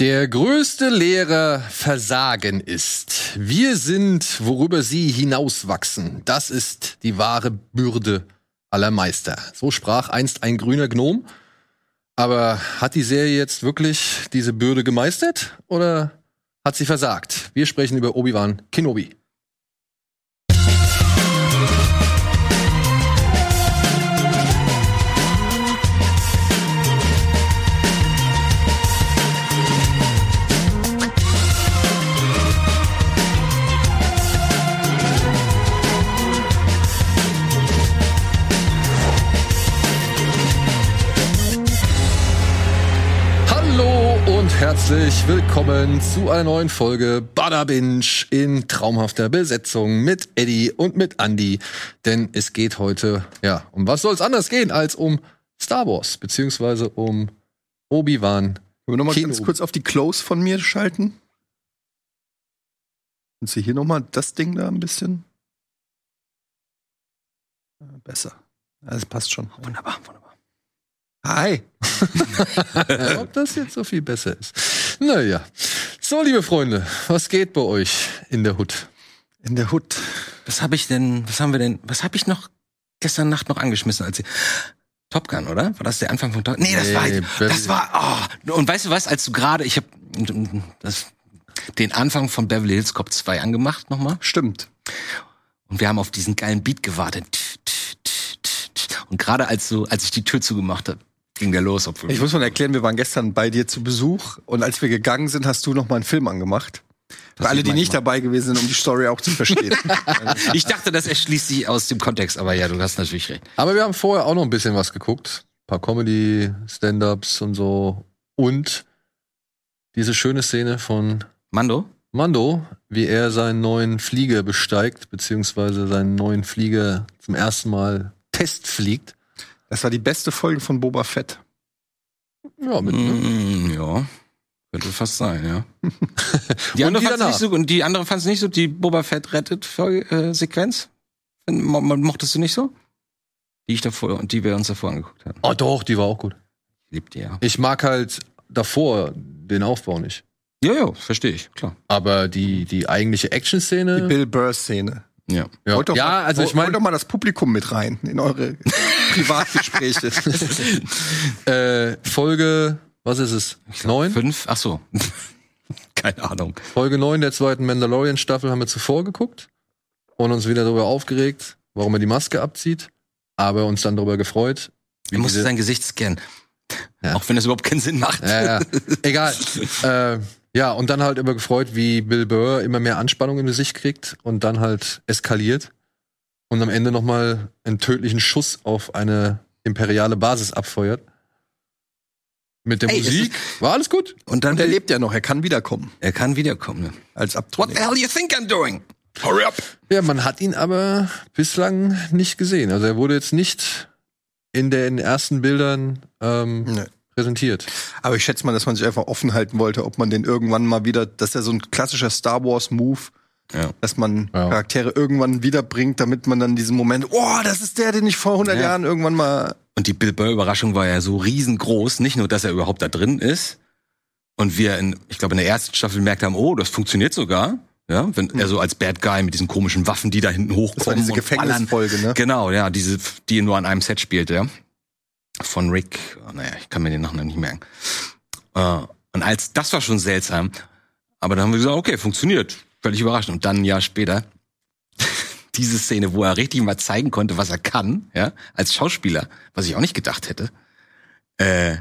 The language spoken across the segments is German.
Der größte Lehrer Versagen ist. Wir sind, worüber sie hinauswachsen. Das ist die wahre Bürde aller Meister. So sprach einst ein grüner Gnom. Aber hat die Serie jetzt wirklich diese Bürde gemeistert oder hat sie versagt? Wir sprechen über Obi-Wan Kenobi. Und herzlich willkommen zu einer neuen Folge Bada Binge in traumhafter Besetzung mit Eddie und mit Andy. Denn es geht heute, ja, um was soll es anders gehen als um Star Wars, beziehungsweise um Obi-Wan. Können wir noch mal Kino. ganz kurz auf die Close von mir schalten? Und Sie hier noch mal das Ding da ein bisschen? Ja, Besser. Ja, Das passt schon. Wunderbar, wunderbar. Hi. Ob das jetzt so viel besser ist. Naja. So, liebe Freunde, was geht bei euch in der Hut? In der Hut. Was habe ich denn, was haben wir denn, was habe ich noch gestern Nacht noch angeschmissen, als ich, Top Gun, oder? War das der Anfang von Top Nee, das Nee, war, das war, oh. Und weißt du was, als du gerade, ich habe den Anfang von Beverly Hills Cop 2 angemacht nochmal Stimmt. und wir haben auf diesen geilen Beat gewartet. Und gerade als du, als ich die Tür zugemacht habe, ging der los. Obwohl Ich muss mal erklären, wir waren gestern bei dir zu Besuch und als wir gegangen sind, hast du noch mal einen Film angemacht. Für alle, die nicht dabei gewesen sind, um die Story auch zu verstehen. ich dachte, das erschließt sich aus dem Kontext, aber ja, du hast natürlich recht. Aber wir haben vorher auch noch ein bisschen was geguckt. Ein paar Comedy, Stand-ups und so. Und diese schöne Szene von Mando? Mando, wie er seinen neuen Flieger besteigt, beziehungsweise seinen neuen Flieger zum ersten Mal testfliegt. Das war die beste Folge von Boba Fett. Ja, mit, ne? Mm, ja. Könnte fast sein, ja. Die Und andere die danach? nicht so und die andere fand es nicht so, die Boba Fett rettet äh, Sequenz. Mo- mo- Mochtest du nicht so? Die ich davor und die wir uns davor angeguckt haben. Oh doch, die war auch gut. Liebt ihr ja. Ich mag halt davor den Aufbau nicht. Ja, ja, verstehe ich, klar. Aber die, die eigentliche Die Action-Szene. Bill Burr-Szene. Ja. Ja, Holt doch ja mal, also ich holt meine, doch mal das Publikum mit rein in eure Privatgespräche. äh, Folge, was ist es? Neun? Fünf? Ach so. Keine Ahnung. Folge 9 der zweiten Mandalorian-Staffel haben wir zuvor geguckt und uns wieder darüber aufgeregt, warum er die Maske abzieht, aber uns dann darüber gefreut. wie Er musste sein Gesicht scannen. Ja. Auch wenn es überhaupt keinen Sinn macht. ja, ja. Egal. äh, ja, und dann halt über gefreut, wie Bill Burr immer mehr Anspannung im Gesicht kriegt und dann halt eskaliert und am Ende nochmal einen tödlichen Schuss auf eine imperiale Basis abfeuert. Mit der Ey, Musik war alles gut. Und dann Und er lebt ja noch, er kann wiederkommen. er kann wiederkommen. Ne? Als What Abtrünniger. the hell do you think I'm doing? Hurry up! Ja, man hat ihn aber bislang nicht gesehen. Also er wurde jetzt nicht in den ersten Bildern ähm, Nee. Präsentiert. Aber ich schätze mal, dass man sich einfach offen halten wollte, ob man den irgendwann mal wieder, das ist ja so ein klassischer Star Wars Move, Ja. dass man Ja. Charaktere irgendwann wiederbringt, damit man dann diesen Moment, oh, das ist der, den ich vor 100 Ja. Jahren irgendwann mal Und die Bill Burr-Überraschung war ja so riesengroß. Nicht nur, dass er überhaupt da drin ist. Und wir in, ich glaube, in der ersten Staffel gemerkt haben, oh, das funktioniert sogar. Ja, wenn er so als Bad Guy mit diesen komischen Waffen, die da hinten hochkommen. Das war diese. Gefängnisfolge, ne? Genau, ja, diese, die nur an einem Set spielt, ja. Von Rick, oh, naja, ich kann mir den Nachnamen nicht merken. Äh, und als, das war schon seltsam. Aber dann haben wir gesagt, okay, funktioniert. Völlig überraschend. Und dann ein Jahr später, diese Szene, wo er richtig mal zeigen konnte, was er kann, ja, als Schauspieler, was ich auch nicht gedacht hätte. Äh,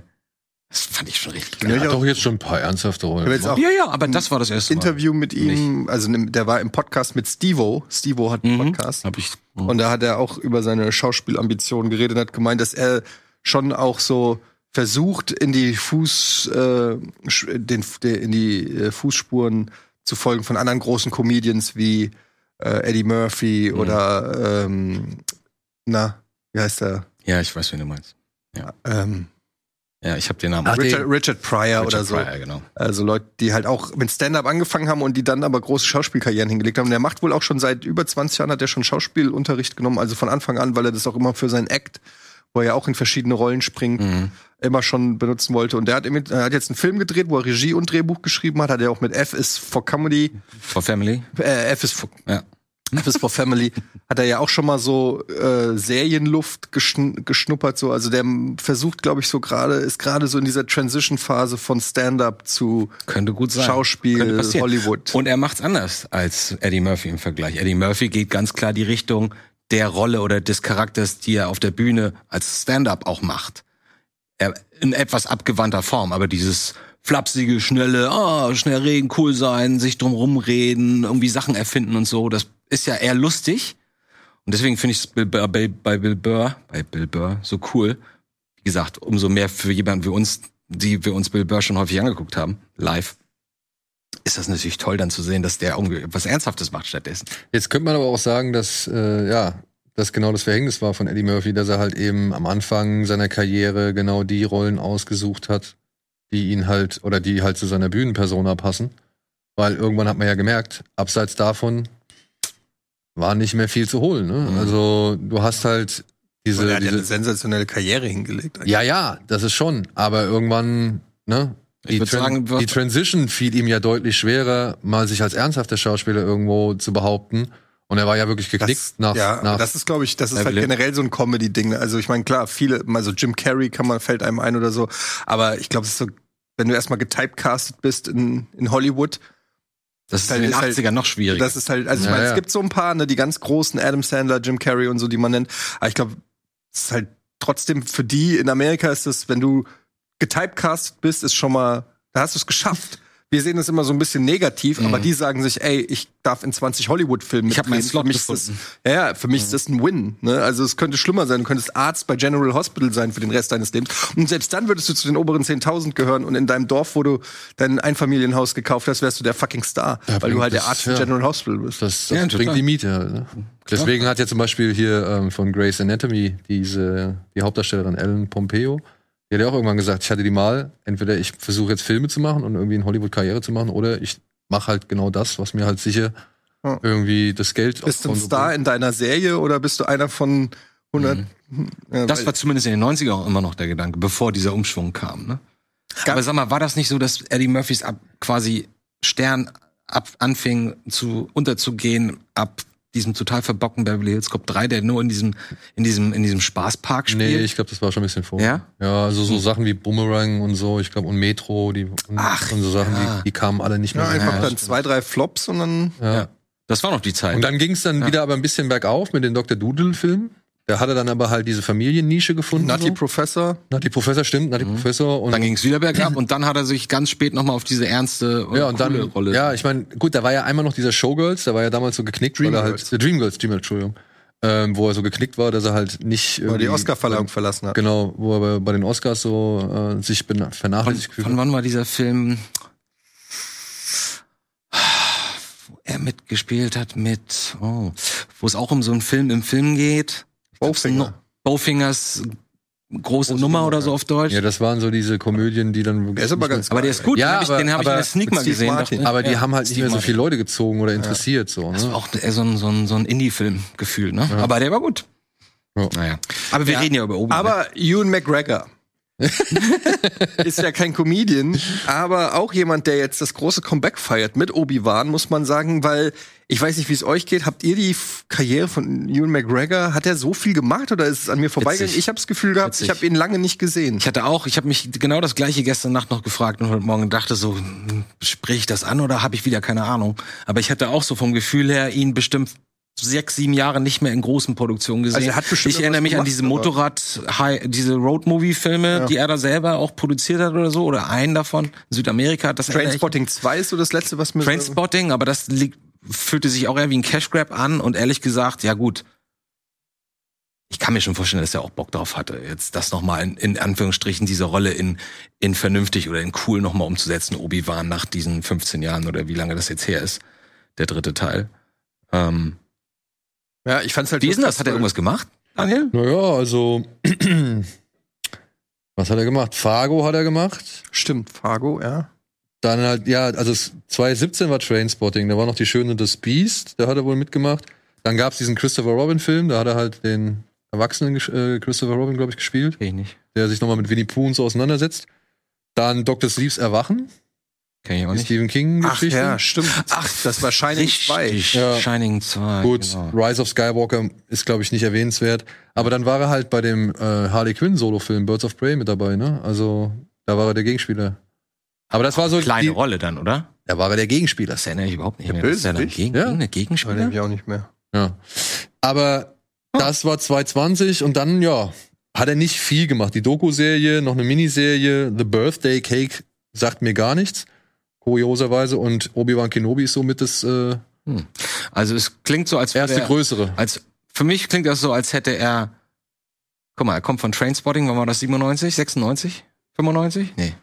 das fand ich schon richtig Ja, geil. Er ich hat auch- doch jetzt schon ein paar ernsthafte Rollen. Ja, ja, aber das war das erste Mal. Interview mit ihm, also ne- der war im Podcast mit Stevo. Stevo hat einen Mhm. Podcast. Hab ich. Und da hat er auch über seine Schauspielambitionen geredet und hat gemeint, dass er schon auch so versucht, in die Fuß, äh, den, der, in die äh, Fußspuren zu folgen von anderen großen Comedians wie äh, Eddie Murphy Mhm. oder ähm, na, wie heißt der? Ja, ich weiß, wen du meinst. Ähm, Ja, ich habe den Namen. Ach, Richard, Richard Pryor Richard oder so. Pryor, genau. Also Leute, die halt auch mit Stand-up angefangen haben und die dann aber große Schauspielkarrieren hingelegt haben. Und er macht wohl auch schon seit über 20 Jahren hat er schon Schauspielunterricht genommen, also von Anfang an, weil er das auch immer für seinen Act wo er ja auch in verschiedene Rollen springt, Mhm. immer schon benutzen wollte. Und der hat, er hat jetzt einen Film gedreht, wo er Regie und Drehbuch geschrieben hat. Hat er auch mit F is for Comedy, For Family. äh, F is for, Ja. F is for Family, hat er ja auch schon mal so äh, Serienluft geschn geschnuppert. So. Also der versucht, glaube ich, so gerade, ist gerade so in dieser Transition-Phase von Stand-up zu Könnte gut sein. Schauspiel. Hollywood. Und er macht's anders als Eddie Murphy im Vergleich. Eddie Murphy geht ganz klar die Richtung der Rolle oder des Charakters, die er auf der Bühne als Stand-up auch macht. Er, in etwas abgewandter Form, aber dieses flapsige, schnelle, ah, schnell reden, cool sein, sich drum rumreden, irgendwie Sachen erfinden und so, das ist ja eher lustig. Und deswegen finde ich es bei Bill Burr, bei Bill Burr so cool. Wie gesagt, umso mehr für jemanden wie uns, die wir uns Bill Burr schon häufig angeguckt haben, live ist das natürlich toll, dann zu sehen, dass der irgendwie was Ernsthaftes macht stattdessen. Jetzt könnte man aber auch sagen, dass, äh, ja, das genau das Verhängnis war von Eddie Murphy, dass er halt eben am Anfang seiner Karriere genau die Rollen ausgesucht hat, die ihn halt, oder die halt zu seiner Bühnenpersona passen. Weil irgendwann hat man ja gemerkt, abseits davon war nicht mehr viel zu holen. Ne? Mhm. Also du hast halt diese, er hat ja eine diese sensationelle Karriere hingelegt. ja, ja, das ist schon. Aber irgendwann, ne? Ich Die, würd Tran sagen, die Transition fiel ihm ja deutlich schwerer, mal sich als ernsthafter Schauspieler irgendwo zu behaupten. Und er war ja wirklich geknickt Das, nach, ja, nach das ist, glaube ich, das ist halt Evelyn. generell so ein Comedy-Ding. Also ich meine, klar, viele, also Jim Carrey kann man, fällt einem ein oder so, aber ich glaube, so, wenn du erstmal getypecastet bist in, in Hollywood, Das ist halt- in den ist halt- 80ern noch schwieriger. das ist halt, also ich Ja, meine, ja. es gibt so ein paar, ne, die ganz großen, Adam Sandler, Jim Carrey und so, die man nennt, aber ich glaube, es ist halt trotzdem für die in Amerika ist es, wenn du getypecastet bist, ist schon mal, da hast du es geschafft. Wir sehen das immer so ein bisschen negativ, aber die sagen sich, ey, ich darf in 20 Hollywood-Filmen Mhm. Ich hab meinen. Slot Für mich ist das, gefunden. ja, ja, für mich ist das ein Win. Ne? Also es könnte schlimmer sein. Du könntest Arzt bei General Hospital sein für den Rest deines Lebens. Und selbst dann würdest du zu den oberen 10.000 gehören und in deinem Dorf, wo du dein Einfamilienhaus gekauft hast, wärst du der fucking Star. Ja, weil du halt der das- Arzt ja. für General Hospital bist. Das, das Ja, bringt total. die Miete. Ne? Deswegen hat ja zum Beispiel hier ähm, von Grey's Anatomy diese die Hauptdarstellerin Ellen Pompeo, die hat ja auch irgendwann gesagt, ich hatte die mal, entweder ich versuche jetzt Filme zu machen und irgendwie in Hollywood Karriere zu machen, oder ich mache halt genau das, was mir halt sicher Ja. irgendwie das Geld Bist du ein Star in deiner Serie oder bist du einer von 100? Mhm. Ja, das war zumindest in den 90ern auch immer noch der Gedanke, bevor dieser Umschwung kam. Ne? Gab- Aber sag mal, war das nicht so, dass Eddie Murphys ab, quasi Stern ab, anfing zu unterzugehen ab diesem total verbockten Beverly Hills Cop 3, der nur in diesem in diesem in diesem Spaßpark spielt? Nee, ich glaube, das war schon ein bisschen vor. Ja? Ja, also so Sachen wie Boomerang und so, ich glaube, und Metro, die und, Ach, und so Sachen, ja. die, die kamen alle nicht mehr ja, einfach dann zwei, drei Flops und dann. Ja. Ja. das war noch die Zeit. Und dann ging es dann wieder aber ein bisschen bergauf mit den Dr. Doodle-Filmen. Da hat er dann aber halt diese Familiennische gefunden. Nutty so. Professor. Nutty Professor, stimmt, Nutty Professor. Und dann ging es wieder bergab und dann hat er sich ganz spät noch mal auf diese ernste ja, und dann, Rolle. ja, ich meine, gut, da war ja einmal noch dieser Showgirls, da war ja damals so geknickt, weil er halt, Dreamgirls. der Dreamgirls, Dreamgirls, Entschuldigung, ähm, wo er so geknickt war, dass er halt nicht er die Oscarverleihung verlassen hat. Genau, wo er bei, bei den Oscars so äh, sich Von, vernachlässigt gefühlt von hat. wann war dieser Film, wo er mitgespielt hat mit, oh, wo es auch um so einen Film im Film geht? Bowfinger. Bowfingers große Nummer oder so auf Deutsch. Ja, das waren so diese Komödien, die dann Er ist aber nicht ganz aber der ist gut, Ja, den habe ich, aber- den hab ich in aber der Sneak mal gesehen. Dachte- aber die ja, haben halt nicht Steve mehr so viele Leute gezogen oder interessiert so, Das war ne? auch eher so ein, so ein, so ein Indie-Film gefühlt, ne? Aber der war gut. Ja. Naja. Aber wir reden ja über Obi. ne? Aber Ewan McGregor. ist ja kein Comedian, aber auch jemand, der jetzt das große Comeback feiert mit Obi-Wan, muss man sagen, weil ich weiß nicht, wie es euch geht. Habt ihr die Karriere von Ewan McGregor? Hat er so viel gemacht oder ist es an mir vorbeigegangen? Ich habe das Gefühl gehabt, Witzig. ich habe ihn lange nicht gesehen. Ich hatte auch, ich habe mich genau das gleiche gestern Nacht noch gefragt und heute Morgen dachte so, hm, sprich ich das an oder habe ich wieder keine Ahnung? Aber ich hatte auch so vom Gefühl her ihn bestimmt sechs, sieben Jahre nicht mehr in großen Produktionen gesehen. Also er hat bestimmt ich erinnere mich an diese Motorrad, High- diese Road-Movie-Filme, die er da selber auch produziert hat oder so, oder einen davon in Südamerika. Das erinnere ich- Trainspotting 2 ist so das letzte, was mir Trainspotting, aber das liegt, fühlte sich auch eher wie ein Cash Grab an und ehrlich gesagt, ja gut. Ich kann mir schon vorstellen, dass er auch Bock drauf hatte, jetzt das nochmal in, in Anführungsstrichen diese Rolle in, in vernünftig oder in cool nochmal umzusetzen, Obi-Wan nach diesen 15 Jahren oder wie lange das jetzt her ist, der dritte Teil. Ähm, Ja, ich fand's halt wie ist denn das? Hat er irgendwas gemacht, Daniel? Naja, also was hat er gemacht? Fargo hat er gemacht. Stimmt, Fargo, ja. Dann halt, ja, also es- 2017 war Trainspotting, da war noch die Schöne das Beast, da hat er wohl mitgemacht. Dann gab's diesen Christopher Robin Film, da hat er halt den erwachsenen äh, Christopher Robin, glaube ich, gespielt, ich nicht. der sich nochmal mit Winnie Pooh und so auseinandersetzt. Dann Dr. Sleeves Erwachen, Kenn ich auch nicht. Stephen Ach King-Geschichte. ja, stimmt. Ach, das war Shining 2. Richtig. Ja. Shining 2. Gut, Genau. Rise of Skywalker ist, glaube ich, nicht erwähnenswert. Aber dann war er halt bei dem äh, Harley Quinn Solo-Film Birds of Prey mit dabei, ne? Also, da war er der Gegenspieler. Aber das war so Kleine die, Rolle dann, oder? Da war er der Gegenspieler. Das erinnere ich überhaupt nicht Der mehr. Das ist ja dann Bösewicht? gegen, Ja. eine Aber Gegenspieler. ich auch nicht mehr. Ja. Aber das war 2020 und dann, ja, hat er nicht viel gemacht. Die Doku-Serie, noch eine Miniserie, The Birthday Cake sagt mir gar nichts. Kurioserweise. Und Obi-Wan Kenobi ist somit das äh, Also es klingt so, als erste wäre größere. als für mich klingt das so, als hätte er Guck mal, er kommt von Trainspotting, wann war das 97, 96, 95? Nee.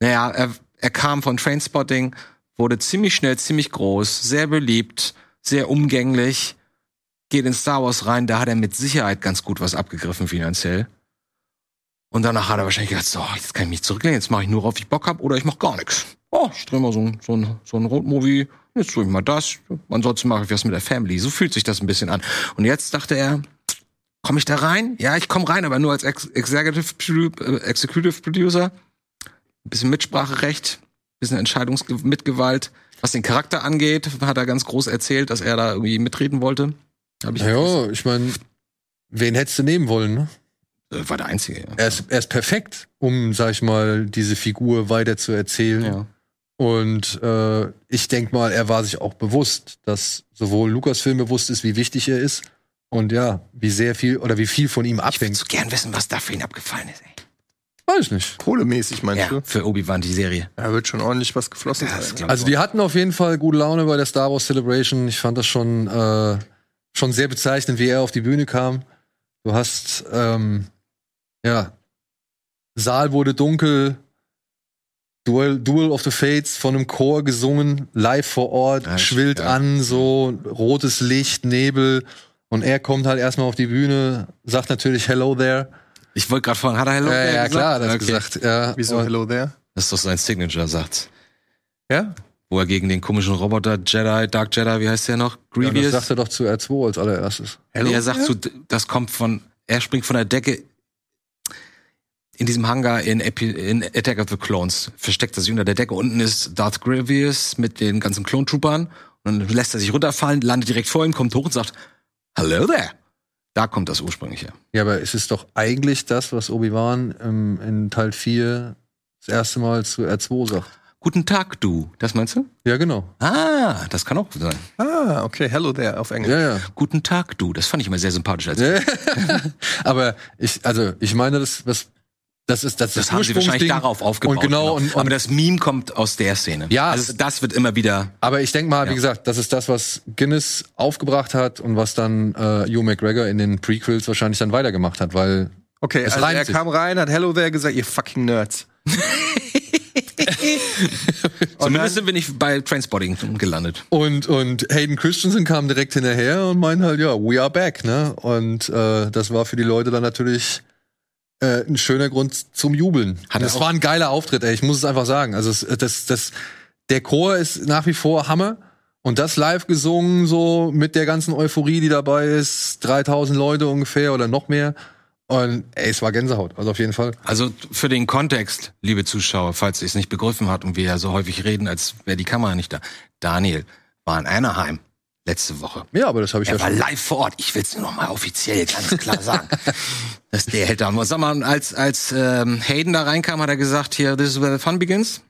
Naja, er, er kam von Trainspotting, wurde ziemlich schnell ziemlich groß, sehr beliebt, sehr umgänglich, geht in Star Wars rein, da hat er mit Sicherheit ganz gut was abgegriffen finanziell. Und danach hat er wahrscheinlich gedacht, so, jetzt kann ich mich zurücklehnen, jetzt mache ich nur, worauf ich Bock hab, oder ich mache gar nichts. Oh, ich drehe mal so so ein, so ein Roadmovie, jetzt tue ich mal das, ansonsten mache ich was mit der Family. So fühlt sich das ein bisschen an. Und jetzt dachte er, komme ich da rein? Ja, ich komme rein, aber nur als Ex Executive, äh, Executive Producer. Ein bisschen Mitspracherecht, ein bisschen Entscheidungsmitgewalt. Was den Charakter angeht, hat er ganz groß erzählt, dass er da irgendwie mitreden wollte. Hab ich Ja, ich meine, wen hättest du nehmen wollen, ne? Äh, war der Einzige, ja. Er ist, er ist perfekt, um, sag ich mal, diese Figur weiter zu erzählen. ja. Und äh, ich denk mal, er war sich auch bewusst, dass sowohl Lukas-Film bewusst ist, wie wichtig er ist. Und ja, wie sehr viel oder wie viel von ihm Ich würde abhängt. so gern wissen, was da für ihn abgefallen ist. Ey. Weiß ich nicht. Kohlemäßig meinst Ja, du? für Obi-Wan die Serie. Da wird schon ordentlich was geflossen Das sein. glaub Also die hatten auf jeden Fall gute Laune bei der Star Wars Celebration. Ich fand das schon, äh, schon sehr bezeichnend, wie er auf die Bühne kam. Du hast, ähm, ja, Saal wurde dunkel, Duel, Duel of the Fates von einem Chor gesungen, live vor Ort, Ja, schwillt ja. an, so rotes Licht, Nebel. Und er kommt halt erstmal auf die Bühne, sagt natürlich Hello there. Ich wollte gerade fragen, hat er Hello ja, There ja gesagt? klar, das Okay. gesagt. Ja, Wieso Und- Hello there? Das ist doch sein Signature-Satz. Ja? Wo er gegen den komischen Roboter Jedi, Dark Jedi, wie heißt der noch? Ja, das Grievous. sagt er doch zu R2 als allererstes. Nee, er sagt so, das kommt von, er springt von der Decke in diesem Hangar in, Epi, in Attack of the Clones. Versteckt er sich unter der Decke. Unten ist Darth Grievous mit den ganzen Clone-Troopern. Und dann lässt er sich runterfallen, landet direkt vor ihm, kommt hoch und sagt, Hello there. Da kommt das ursprünglich her. Ja, aber es ist doch eigentlich das, was Obi-Wan ähm, in Teil 4 das erste Mal zu R2 sagt. Guten Tag, du. Das meinst du? Ja, genau. Ah, das kann auch sein. Ah, okay, Hello there auf Englisch. Ja, ja. Guten Tag, du. Das fand ich immer sehr sympathisch. Als aber ich, also, ich meine, das, was, das ist das, das haben sie wahrscheinlich Ursprungsding. darauf aufgebaut. Und genau, und, und Aber das Meme kommt aus der Szene. Ja, Also das wird immer wieder Aber ich denke mal, Ja. wie gesagt, das ist das, was Guinness aufgebracht hat und was dann äh, Hugh McGregor in den Prequels wahrscheinlich dann weitergemacht hat, weil Okay, Es also er sich. kam rein, hat Hello there gesagt, ihr fucking Nerds. Zumindest sind wir nicht bei Trainspotting gelandet. und und Hayden Christensen kam direkt hinterher und meinte halt, ja, we are back, ne? Und äh, das war für die Leute dann natürlich äh, ein schöner Grund zum Jubeln. Hat das war ein geiler Auftritt, ey. Ich muss es einfach sagen. Also es, das, das, der Chor ist nach wie vor Hammer. Und das live gesungen, so mit der ganzen Euphorie, die dabei ist, 3000 Leute ungefähr oder noch mehr. Und ey, es war Gänsehaut, also auf jeden Fall. Also für den Kontext, liebe Zuschauer, falls ihr es nicht begriffen habt und wir ja so häufig reden, als wäre die Kamera nicht da. Daniel war in Anaheim letzte Woche. Ja, aber das habe ich Er ja war schon. live vor Ort. Ich will es nur noch mal offiziell ganz klar sagen. dass der hält da. Sag mal, als, als ähm, Hayden da reinkam, hat er gesagt, hier, this is where the fun begins.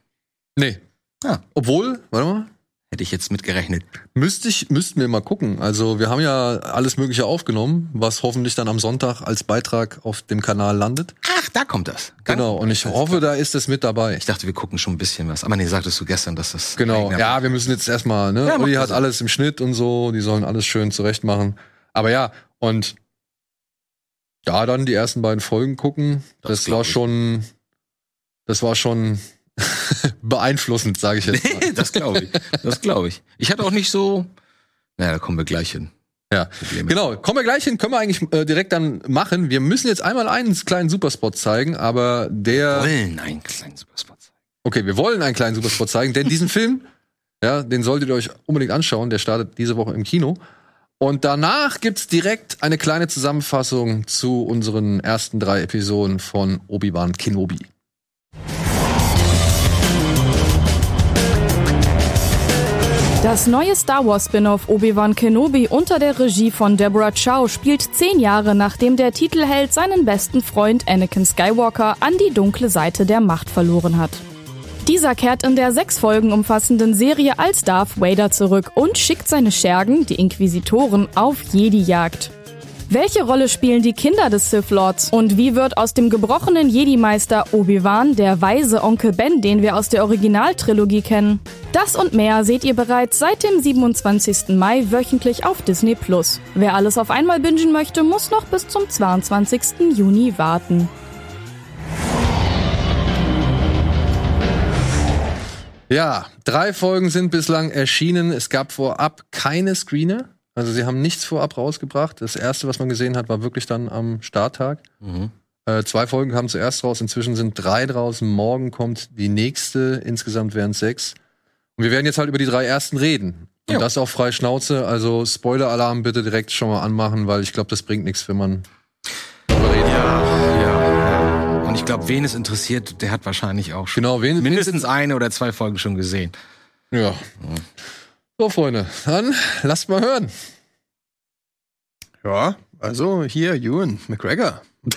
Nee. Ah. Obwohl, warte mal, Hätte ich jetzt mitgerechnet. müsste ich, müssten wir mal gucken. Also wir haben ja alles Mögliche aufgenommen, was hoffentlich dann am Sonntag als Beitrag auf dem Kanal landet. Ach, da kommt das. Dann- Genau. Und ich hoffe, da ist es mit dabei. Ich dachte, wir gucken schon ein bisschen was. Aber nee, sagtest du gestern, dass das. Genau. Ja, wir müssen jetzt erstmal, ne? Ja, Uli hat alles im Schnitt und so, die sollen alles schön zurecht machen. Aber ja, und da dann die ersten beiden Folgen gucken, Das das, war schon, das war schon beeinflussend, sage ich jetzt mal. Das glaube ich. Das glaube ich. Ich hatte auch nicht so. Naja, da kommen wir gleich hin. Ja, Probleme. genau. Kommen wir gleich hin, können wir eigentlich äh, direkt dann machen. Wir müssen jetzt einmal einen kleinen Superspot zeigen, aber der, Wollen einen kleinen Superspot zeigen. okay, wir wollen einen kleinen Superspot zeigen, denn diesen Film, ja, den solltet ihr euch unbedingt anschauen. Der startet diese Woche im Kino. Und danach gibt's direkt eine kleine Zusammenfassung zu unseren ersten drei Episoden von Obi-Wan Kenobi. Das neue Star Wars Spin-off Obi-Wan Kenobi unter der Regie von Deborah Chow spielt zehn Jahre nachdem der Titelheld seinen besten Freund Anakin Skywalker an die dunkle Seite der Macht verloren hat. Dieser kehrt in der sechs Folgen umfassenden Serie als Darth Vader zurück und schickt seine Schergen, die Inquisitoren, auf Jedi-Jagd. Welche Rolle spielen die Kinder des Sith Lords? Und wie wird aus dem gebrochenen Jedi-Meister Obi-Wan der weise Onkel Ben, den wir aus der Originaltrilogie kennen? Das und mehr seht ihr bereits seit dem 27. Mai wöchentlich auf Disney Plus. Wer alles auf einmal bingen möchte, muss noch bis zum 22. Juni warten. Ja, drei Folgen sind bislang erschienen. Es gab vorab keine Screener. Also sie haben nichts vorab rausgebracht. Das erste, was man gesehen hat, war wirklich dann am Starttag. Mhm. Äh, zwei Folgen kamen zuerst raus, inzwischen sind drei draußen. Morgen kommt die nächste, insgesamt wären es sechs. Und wir werden jetzt halt über die drei ersten reden. Und Jo. das auch frei Schnauze. Also Spoiler-Alarm bitte direkt schon mal anmachen, weil ich glaube, das bringt nichts, wenn man darüber redet. Ja. Und ich glaube, wen es interessiert, der hat wahrscheinlich auch schon Genau, wen, mindestens eine oder zwei Folgen schon gesehen. Ja. So, Freunde, dann lasst mal hören. Ja, also hier, Ewan McGregor.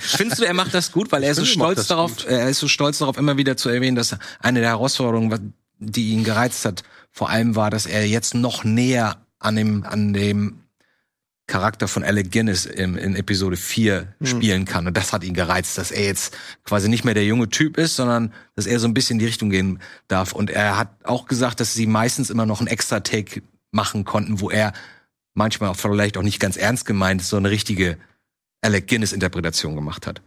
Findest du, er macht das gut, weil er ist so stolz darauf, gut. er ist so stolz darauf, immer wieder zu erwähnen, dass eine der Herausforderungen, die ihn gereizt hat, vor allem war, dass er jetzt noch näher an dem, an dem Charakter von Alec Guinness im, in Episode 4 Hm. spielen kann. Und das hat ihn gereizt, dass er jetzt quasi nicht mehr der junge Typ ist, sondern dass er so ein bisschen in die Richtung gehen darf. Und er hat auch gesagt, dass sie meistens immer noch einen extra Take machen konnten, wo er manchmal auch vielleicht auch nicht ganz ernst gemeint so eine richtige Alec Guinness Interpretation gemacht hat.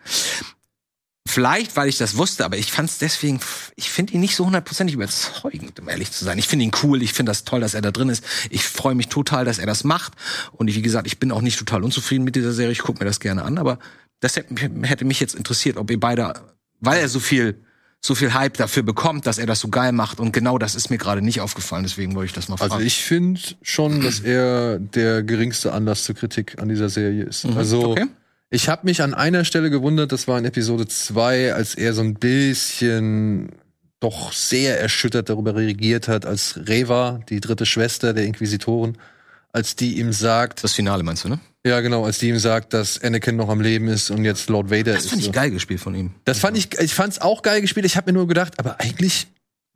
Vielleicht, weil ich das wusste, aber ich fand es deswegen, ich finde ihn nicht so hundertprozentig überzeugend, um ehrlich zu sein. Ich finde ihn cool, ich finde das toll, dass er da drin ist. Ich freue mich total, dass er das macht. Und ich, wie gesagt, ich bin auch nicht total unzufrieden mit dieser Serie. Ich gucke mir das gerne an, aber das hätte, mich jetzt interessiert, ob ihr beide, weil er so viel, so viel Hype dafür bekommt, dass er das so geil macht. Und genau das ist mir gerade nicht aufgefallen. Deswegen wollte ich das mal fragen. Also ich finde schon, dass er der geringste Anlass zur Kritik an dieser Serie ist. Also Mhm. okay. Ich habe mich an einer Stelle gewundert, das war in Episode 2, als er so ein bisschen doch sehr erschüttert darüber reagiert hat, als Reva, die dritte Schwester der Inquisitoren, als die ihm sagt, das Finale meinst du, ne? ja genau, als die ihm sagt, dass Anakin noch am Leben ist und jetzt Lord Vader Das ist. fand ich so. geil gespielt von ihm. Das fand ich, ich fand's auch geil gespielt. Ich habe mir nur gedacht, aber eigentlich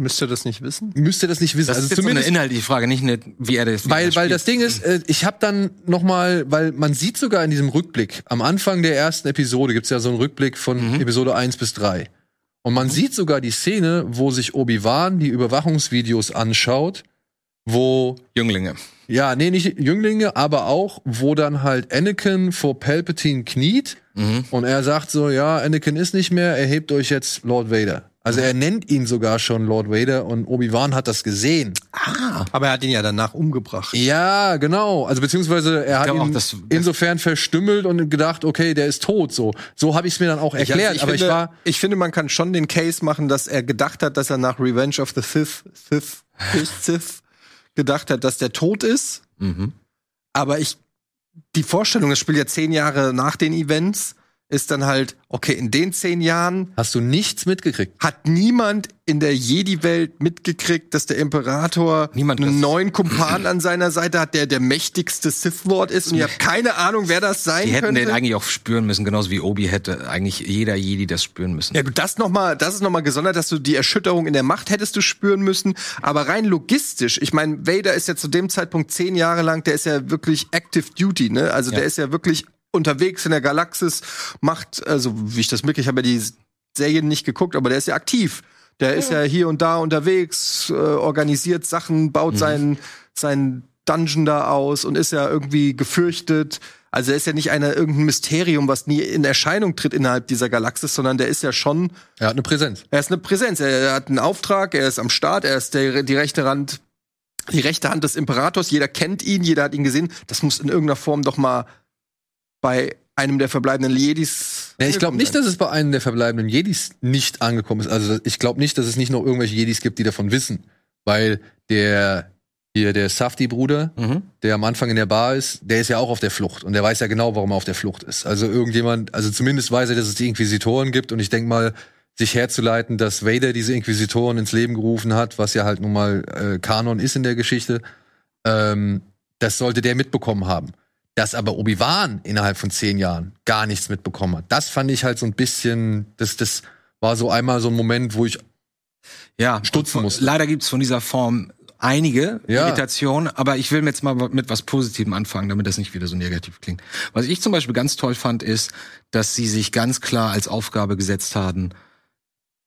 Müsst ihr das nicht wissen? müsst ihr das nicht wissen. Das also ist jetzt so eine zumindest inhaltliche Frage, nicht eine, wie er das wie er Weil, weil das Ding ist, äh, ich habe dann noch mal, weil man sieht sogar in diesem Rückblick, am Anfang der ersten Episode gibt's ja so einen Rückblick von Mhm. Episode 1 bis 3. Und man sieht sogar die Szene, wo sich Obi-Wan die Überwachungsvideos anschaut, wo, Jünglinge. ja, nee, nicht Jünglinge, aber auch, wo dann halt Anakin vor Palpatine kniet Mhm. und er sagt so, ja, Anakin ist nicht mehr, erhebt euch jetzt Lord Vader. Also er nennt ihn sogar schon Lord Vader und Obi-Wan hat das gesehen. Ah. Aber er hat ihn ja danach umgebracht. Ja, genau. Also beziehungsweise er hat ihn auch, das- insofern verstümmelt und gedacht, okay, der ist tot. So, so habe ich es mir dann auch erklärt. Ich, aber finde, ich war ich finde, man kann schon den Case machen, dass er gedacht hat, dass er nach Revenge of the Sith, Sith, Sith, Sith gedacht hat, dass der tot ist. Mhm. Aber ich, die Vorstellung, das spielt ja zehn Jahre nach den Events, ist dann halt, okay, in den zehn Jahren hast du nichts mitgekriegt. hat niemand in der Jedi-Welt mitgekriegt, dass der Imperator Niemand einen neuen Kumpan an seiner Seite hat, der der mächtigste Sith-Lord ist. Und ihr habt keine Ahnung, wer das sein Die hätten könnte. den eigentlich auch spüren müssen, genauso wie Obi hätte eigentlich jeder Jedi das spüren müssen. Ja gut, das noch mal, das ist noch mal gesondert, dass du die Erschütterung in der Macht hättest du spüren müssen. Aber rein logistisch, ich meine, Vader ist ja zu dem Zeitpunkt zehn Jahre lang, der ist ja wirklich Active Duty, ne? Also Ja. der ist ja wirklich unterwegs in der Galaxis, macht, also wie ich das mitkriege, ich habe ja die Serien nicht geguckt, aber der ist ja aktiv. Der ist ja hier und da unterwegs, äh, organisiert Sachen, baut seinen, seinen Dungeon da aus und ist ja irgendwie gefürchtet. Also er ist ja nicht einer irgendein Mysterium, was nie in Erscheinung tritt innerhalb dieser Galaxis, sondern der ist ja schon, Er hat eine Präsenz. er ist eine Präsenz. Er, er hat einen Auftrag, er ist am Start, er ist der, die rechte Hand, die rechte Hand des Imperators. Jeder kennt ihn, jeder hat ihn gesehen. Das muss in irgendeiner Form doch mal bei einem der verbleibenden Jedis. Ja, ich glaube nicht, dass es bei einem der verbleibenden Jedis nicht angekommen ist. Also ich glaube nicht, dass es nicht noch irgendwelche Jedis gibt, die davon wissen. Weil der hier der Safti-Bruder, Mhm. der am Anfang in der Bar ist, der ist ja auch auf der Flucht und der weiß ja genau, warum er auf der Flucht ist. Also irgendjemand, also zumindest weiß er, dass es die Inquisitoren gibt und ich denk mal, sich herzuleiten, dass Vader diese Inquisitoren ins Leben gerufen hat, was ja halt nun mal äh, Kanon ist in der Geschichte, ähm, das sollte der mitbekommen haben. Dass aber Obi-Wan innerhalb von zehn Jahren gar nichts mitbekommen hat. Das fand ich halt so ein bisschen, das, das war so einmal so ein Moment, wo ich Ja, Stutzen und- muss. Leider gibt's von dieser Form einige Ja. Irritationen, aber ich will jetzt mal mit was Positivem anfangen, damit das nicht wieder so negativ klingt. Was ich zum Beispiel ganz toll fand, ist, dass sie sich ganz klar als Aufgabe gesetzt haben,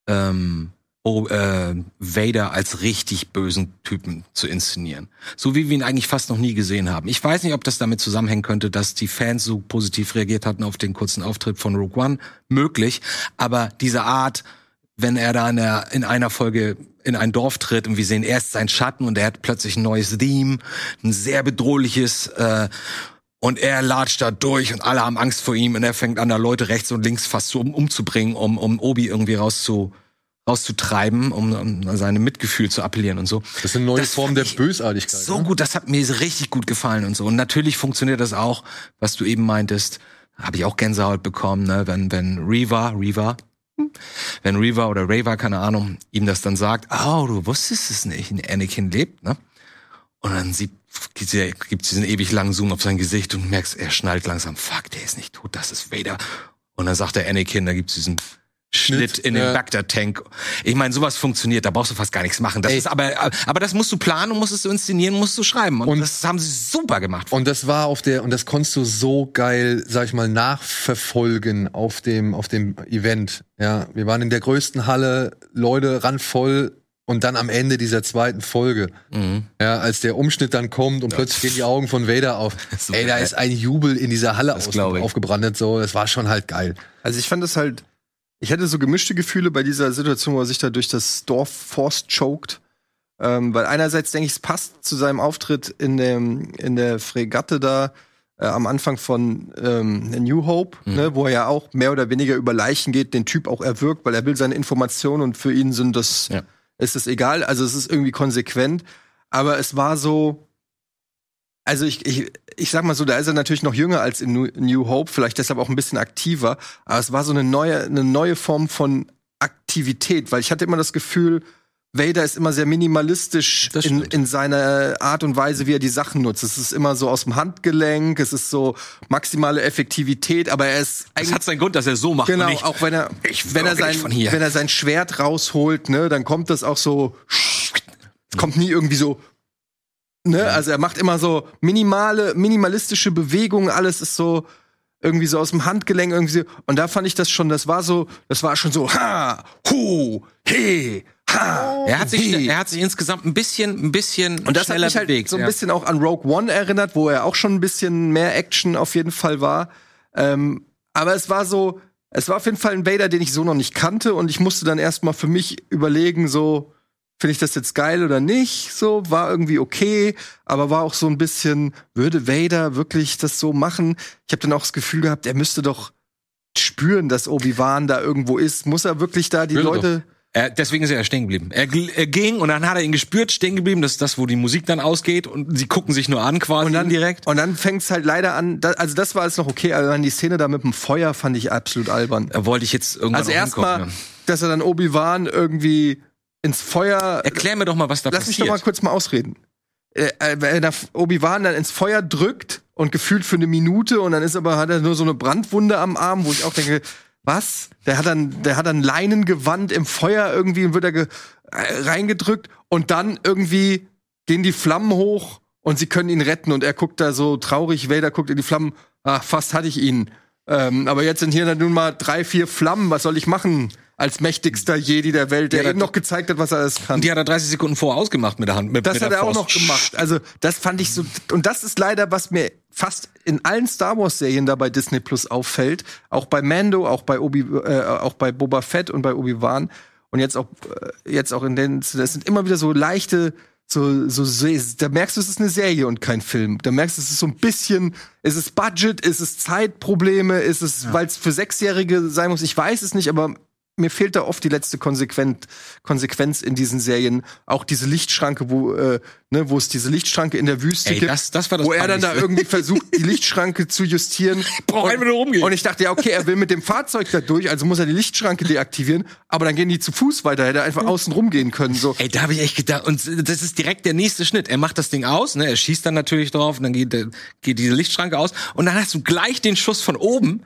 ähm, oh, äh, Vader als richtig bösen Typen zu inszenieren. So wie wir ihn eigentlich fast noch nie gesehen haben. Ich weiß nicht, ob das damit zusammenhängen könnte, dass die Fans so positiv reagiert hatten auf den kurzen Auftritt von Rogue One. Möglich. Aber diese Art, wenn er da in, der, in einer Folge in ein Dorf tritt und wir sehen erst seinen Schatten und er hat plötzlich ein neues Theme, ein sehr bedrohliches, äh, und er latscht da durch und alle haben Angst vor ihm und er fängt an, da Leute rechts und links fast so um, umzubringen, um, um Obi irgendwie rauszu, rauszutreiben, um, um seine Mitgefühl zu appellieren und so. Das ist eine neue Das Form der Bösartigkeit. So ne? gut, das hat mir richtig gut gefallen und so. Und natürlich funktioniert das auch, was du eben meintest, habe ich auch Gänsehaut bekommen, ne? wenn, wenn Reva, Reva, wenn Reva oder Reva, keine Ahnung, ihm das dann sagt, oh, du wusstest es nicht, Anakin lebt, ne? Und dann sieht, gibt es diesen ewig langen Zoom auf sein Gesicht und du merkst, er schnallt langsam, fuck, der ist nicht tot, das ist Vader. Und dann sagt der Anakin, da gibt's diesen Schnitt in den ja. Bagdad-Tank. Ich meine, sowas funktioniert, da brauchst du fast gar nichts machen. Das Ey. ist aber, aber das musst du planen und musst es so inszenieren, musst du schreiben. Und, Und- das haben sie super gemacht. Und das war auf der, und das konntest du so geil, sag ich mal, nachverfolgen auf dem, auf dem Event. Ja, wir waren in der größten Halle, Leute randvoll und dann am Ende dieser zweiten Folge. Mhm. Ja, als der Umschnitt dann kommt und plötzlich gehen die Augen von Vader auf. Ey, da ist ein Jubel in dieser Halle Das aus, aufgebrannt, so. Das war schon halt geil. Also ich fand es halt, ich hatte so gemischte Gefühle bei dieser Situation, wo er sich da durch das Dorf forced choked. Ähm, weil einerseits denke ich, es passt zu seinem Auftritt in, dem, in der Fregatte da äh, am Anfang von ähm, New Hope, Mhm. ne, wo er ja auch mehr oder weniger über Leichen geht, den Typ auch erwürgt, weil er will seine Informationen und für ihn sind das, Ja. ist es egal. Also es ist irgendwie konsequent. Aber es war so, also ich, ich, ich sag mal so, da ist er natürlich noch jünger als in New, Hope, vielleicht deshalb auch ein bisschen aktiver. Aber es war so eine neue, eine neue Form von Aktivität, weil ich hatte immer das Gefühl, Vader ist immer sehr minimalistisch in, in seiner Art und Weise, wie er die Sachen nutzt. Es ist immer so aus dem Handgelenk, es ist so maximale Effektivität, aber er ist eigentlich hat seinen Grund, dass er so macht. Genau, nicht, auch wenn er, ich wenn er sein, wenn er sein Schwert rausholt, ne, dann kommt das auch so, es kommt nie irgendwie so, ne, also er macht immer so minimale, minimalistische Bewegungen, alles ist so irgendwie so aus dem Handgelenk irgendwie so, und da fand ich das schon, das war so, das war schon so, ha, hu, he, ha. er hat sich, he. er hat sich insgesamt ein bisschen, ein bisschen Und das hat mich halt bewegt. so ein ja. bisschen auch an Rogue One erinnert, wo er auch schon ein bisschen mehr Action auf jeden Fall war. Ähm, aber es war so, es war auf jeden Fall ein Vader, den ich so noch nicht kannte und ich musste dann erstmal für mich überlegen, so, finde ich das jetzt geil oder nicht? So, war irgendwie okay, aber war auch so ein bisschen, würde Vader wirklich das so machen? Ich habe dann auch das Gefühl gehabt, er müsste doch spüren, dass Obi-Wan da irgendwo ist. Muss er wirklich da die er Leute. Er, deswegen ist er stehen geblieben. Er, er ging und dann hat er ihn gespürt, stehen geblieben. Das ist das, wo die Musik dann ausgeht und sie gucken sich nur an quasi Und dann direkt. Und dann fängt's halt leider an. Da, also das war alles noch okay, aber dann die Szene da mit dem Feuer fand ich absolut albern. Da wollte ich jetzt irgendwann Also erstmal, hingucken, dass er dann Obi Wan irgendwie ins Feuer. Erklär mir doch mal, was da Lass mich doch passiert. mal kurz mal ausreden. Äh, äh, wenn er Obi Wan dann ins Feuer drückt und gefühlt für eine Minute und dann ist aber hat er nur so eine Brandwunde am Arm, wo ich auch denke, was? Der hat dann, der hat dann Leinengewand im Feuer irgendwie und wird da äh, reingedrückt und dann irgendwie gehen die Flammen hoch und sie können ihn retten und er guckt da so traurig, Vader guckt in die Flammen, ach, fast hatte ich ihn. Ähm, aber jetzt sind hier dann nun mal drei, vier Flammen, was soll ich machen? Als mächtigster Jedi der Welt, der Ja, eben noch gezeigt hat, was er alles kann. Und die hat er 30 Sekunden vorher ausgemacht mit der Hand. Mit, Das mit hat der er auch Faust. noch gemacht. Also, das fand ich so. Und das ist leider, was mir fast in allen Star Wars-Serien da bei Disney Plus auffällt. Auch bei Mando, auch bei Obi, äh, auch bei Boba Fett und bei Obi-Wan. Und jetzt auch, äh, jetzt auch in den, das sind immer wieder so leichte, so, so, Se- da merkst du, es ist eine Serie und kein Film. Da merkst du, es ist so ein bisschen, ist es Budget, ist es Zeitprobleme, ist es, weil es für Sechsjährige sein muss, ich weiß es nicht, aber mir fehlt da oft die letzte Konsequent, Konsequenz in diesen Serien. Auch diese Lichtschranke, wo, äh, ne, wo es diese Lichtschranke in der Wüste Ey, gibt. das- das war das wo er dann da irgendwie versucht, die Lichtschranke zu justieren. Braucht und, einfach nur rumgehen. Und ich dachte, ja, okay, er will mit dem Fahrzeug da durch, also muss er die Lichtschranke deaktivieren. Aber dann gehen die zu Fuß weiter, hätte er einfach außen rumgehen können. So. Ey, da habe ich echt gedacht, und das ist direkt der nächste Schnitt. Er macht das Ding aus, ne, er schießt dann natürlich drauf, und dann geht, der- geht diese Lichtschranke aus, und dann hast du gleich den Schuss von oben.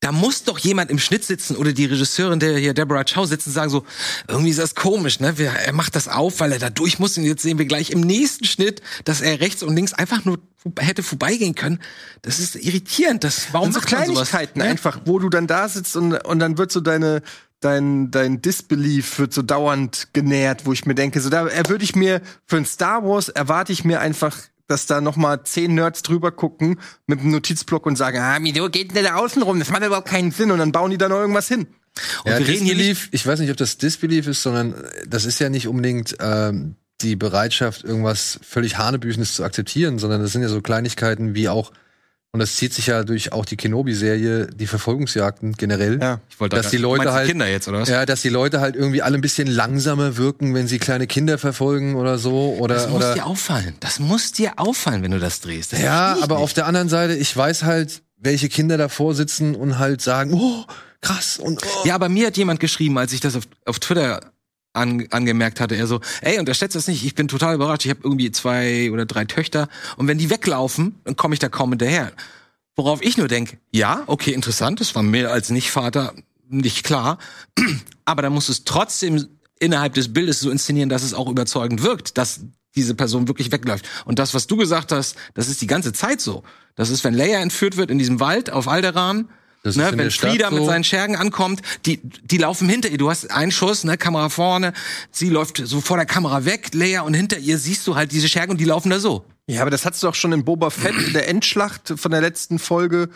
Da muss doch jemand im Schnitt sitzen oder die Regisseurin, der hier Deborah Chow sitzen, sagen so, irgendwie ist das komisch, ne? Er macht das auf, weil er da durch muss und jetzt sehen wir gleich im nächsten Schnitt, dass er rechts und links einfach nur hätte vorbeigehen können. Das ist irritierend. Das, warum so macht man sowas? Kleinigkeiten Ne? einfach, wo du dann da sitzt und, und dann wird so deine dein dein Disbelief wird so dauernd genährt, wo ich mir denke, so da würde ich mir für ein Star Wars erwarte ich mir einfach dass da noch mal zehn Nerds drüber gucken mit einem Notizblock und sagen, ah, wieso geht denn da außen rum? Das macht überhaupt keinen Sinn. Und dann bauen die da noch irgendwas hin. Und Ja, wir reden Disbelief, ich weiß nicht, ob das Disbelief ist, sondern äh, das ist ja nicht unbedingt ähm, die Bereitschaft, irgendwas völlig Hanebüchenes zu akzeptieren, sondern das sind ja so Kleinigkeiten wie auch, und das zieht sich ja durch auch die Kenobi-Serie, die Verfolgungsjagden generell. Ja. Ich wollte dass da- die Leute meinst die halt Kinder jetzt, oder was? Ja, dass die Leute halt irgendwie alle ein bisschen langsamer wirken, wenn sie kleine Kinder verfolgen oder so oder Das muss oder dir auffallen. Das muss dir auffallen, wenn du das drehst. Das Ja, aber nicht. auf der anderen Seite, ich weiß halt, welche Kinder davor sitzen und halt sagen, oh, krass und oh. Ja, aber mir hat jemand geschrieben, als ich das auf, auf Twitter an, angemerkt hatte, er so, ey, unterschätzt das nicht, ich bin total überrascht, ich habe irgendwie zwei oder drei Töchter und wenn die weglaufen, dann komme ich da kaum hinterher. Worauf ich nur denke, ja, okay, interessant, das war mir als Nicht-Vater nicht klar, aber dann musst du es trotzdem innerhalb des Bildes so inszenieren, dass es auch überzeugend wirkt, dass diese Person wirklich wegläuft. Und das, was du gesagt hast, das ist die ganze Zeit so. Das ist, wenn Leia entführt wird in diesem Wald auf ist ne, wenn der Stadt Frieda mit so. seinen Schergen ankommt, die, die laufen hinter ihr. Du hast einen Schuss, ne, Kamera vorne, sie läuft so vor der Kamera weg, Leia, und hinter ihr siehst du halt diese Schergen und die laufen da so. Ja, aber das hattest du auch schon in Boba Fett in der Endschlacht von der letzten Folge,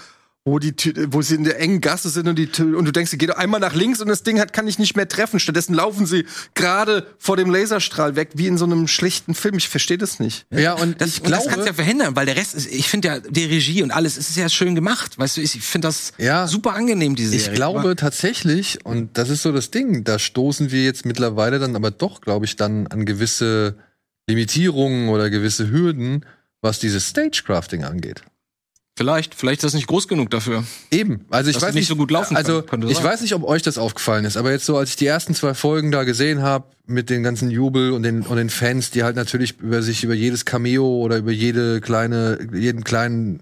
wo die wo sie in der engen Gasse sind und die und du denkst, sie geht einmal nach links und das Ding hat kann ich nicht mehr treffen. Stattdessen laufen sie gerade vor dem Laserstrahl weg, wie in so einem schlichten Film. Ich verstehe das nicht. ja und Das, ich und das glaube, kannst du ja verhindern, weil der Rest ist, ich finde ja, die Regie und alles, es ist ja schön gemacht. Weißt du, ich finde das Ja. super angenehm, diese Serie. Ich glaube tatsächlich, und das ist so das Ding, da stoßen wir jetzt mittlerweile dann aber doch, glaube ich, dann an gewisse Limitierungen oder gewisse Hürden, was dieses Stagecrafting angeht. Vielleicht, vielleicht ist das nicht groß genug dafür. Eben, also ich weiß sie nicht so gut laufen Also könnte ich sein. weiß nicht, ob euch das aufgefallen ist, aber jetzt so, als ich die ersten zwei Folgen da gesehen habe mit den ganzen Jubel und den und den Fans, die halt natürlich über sich über jedes Cameo oder über jede kleine jeden kleinen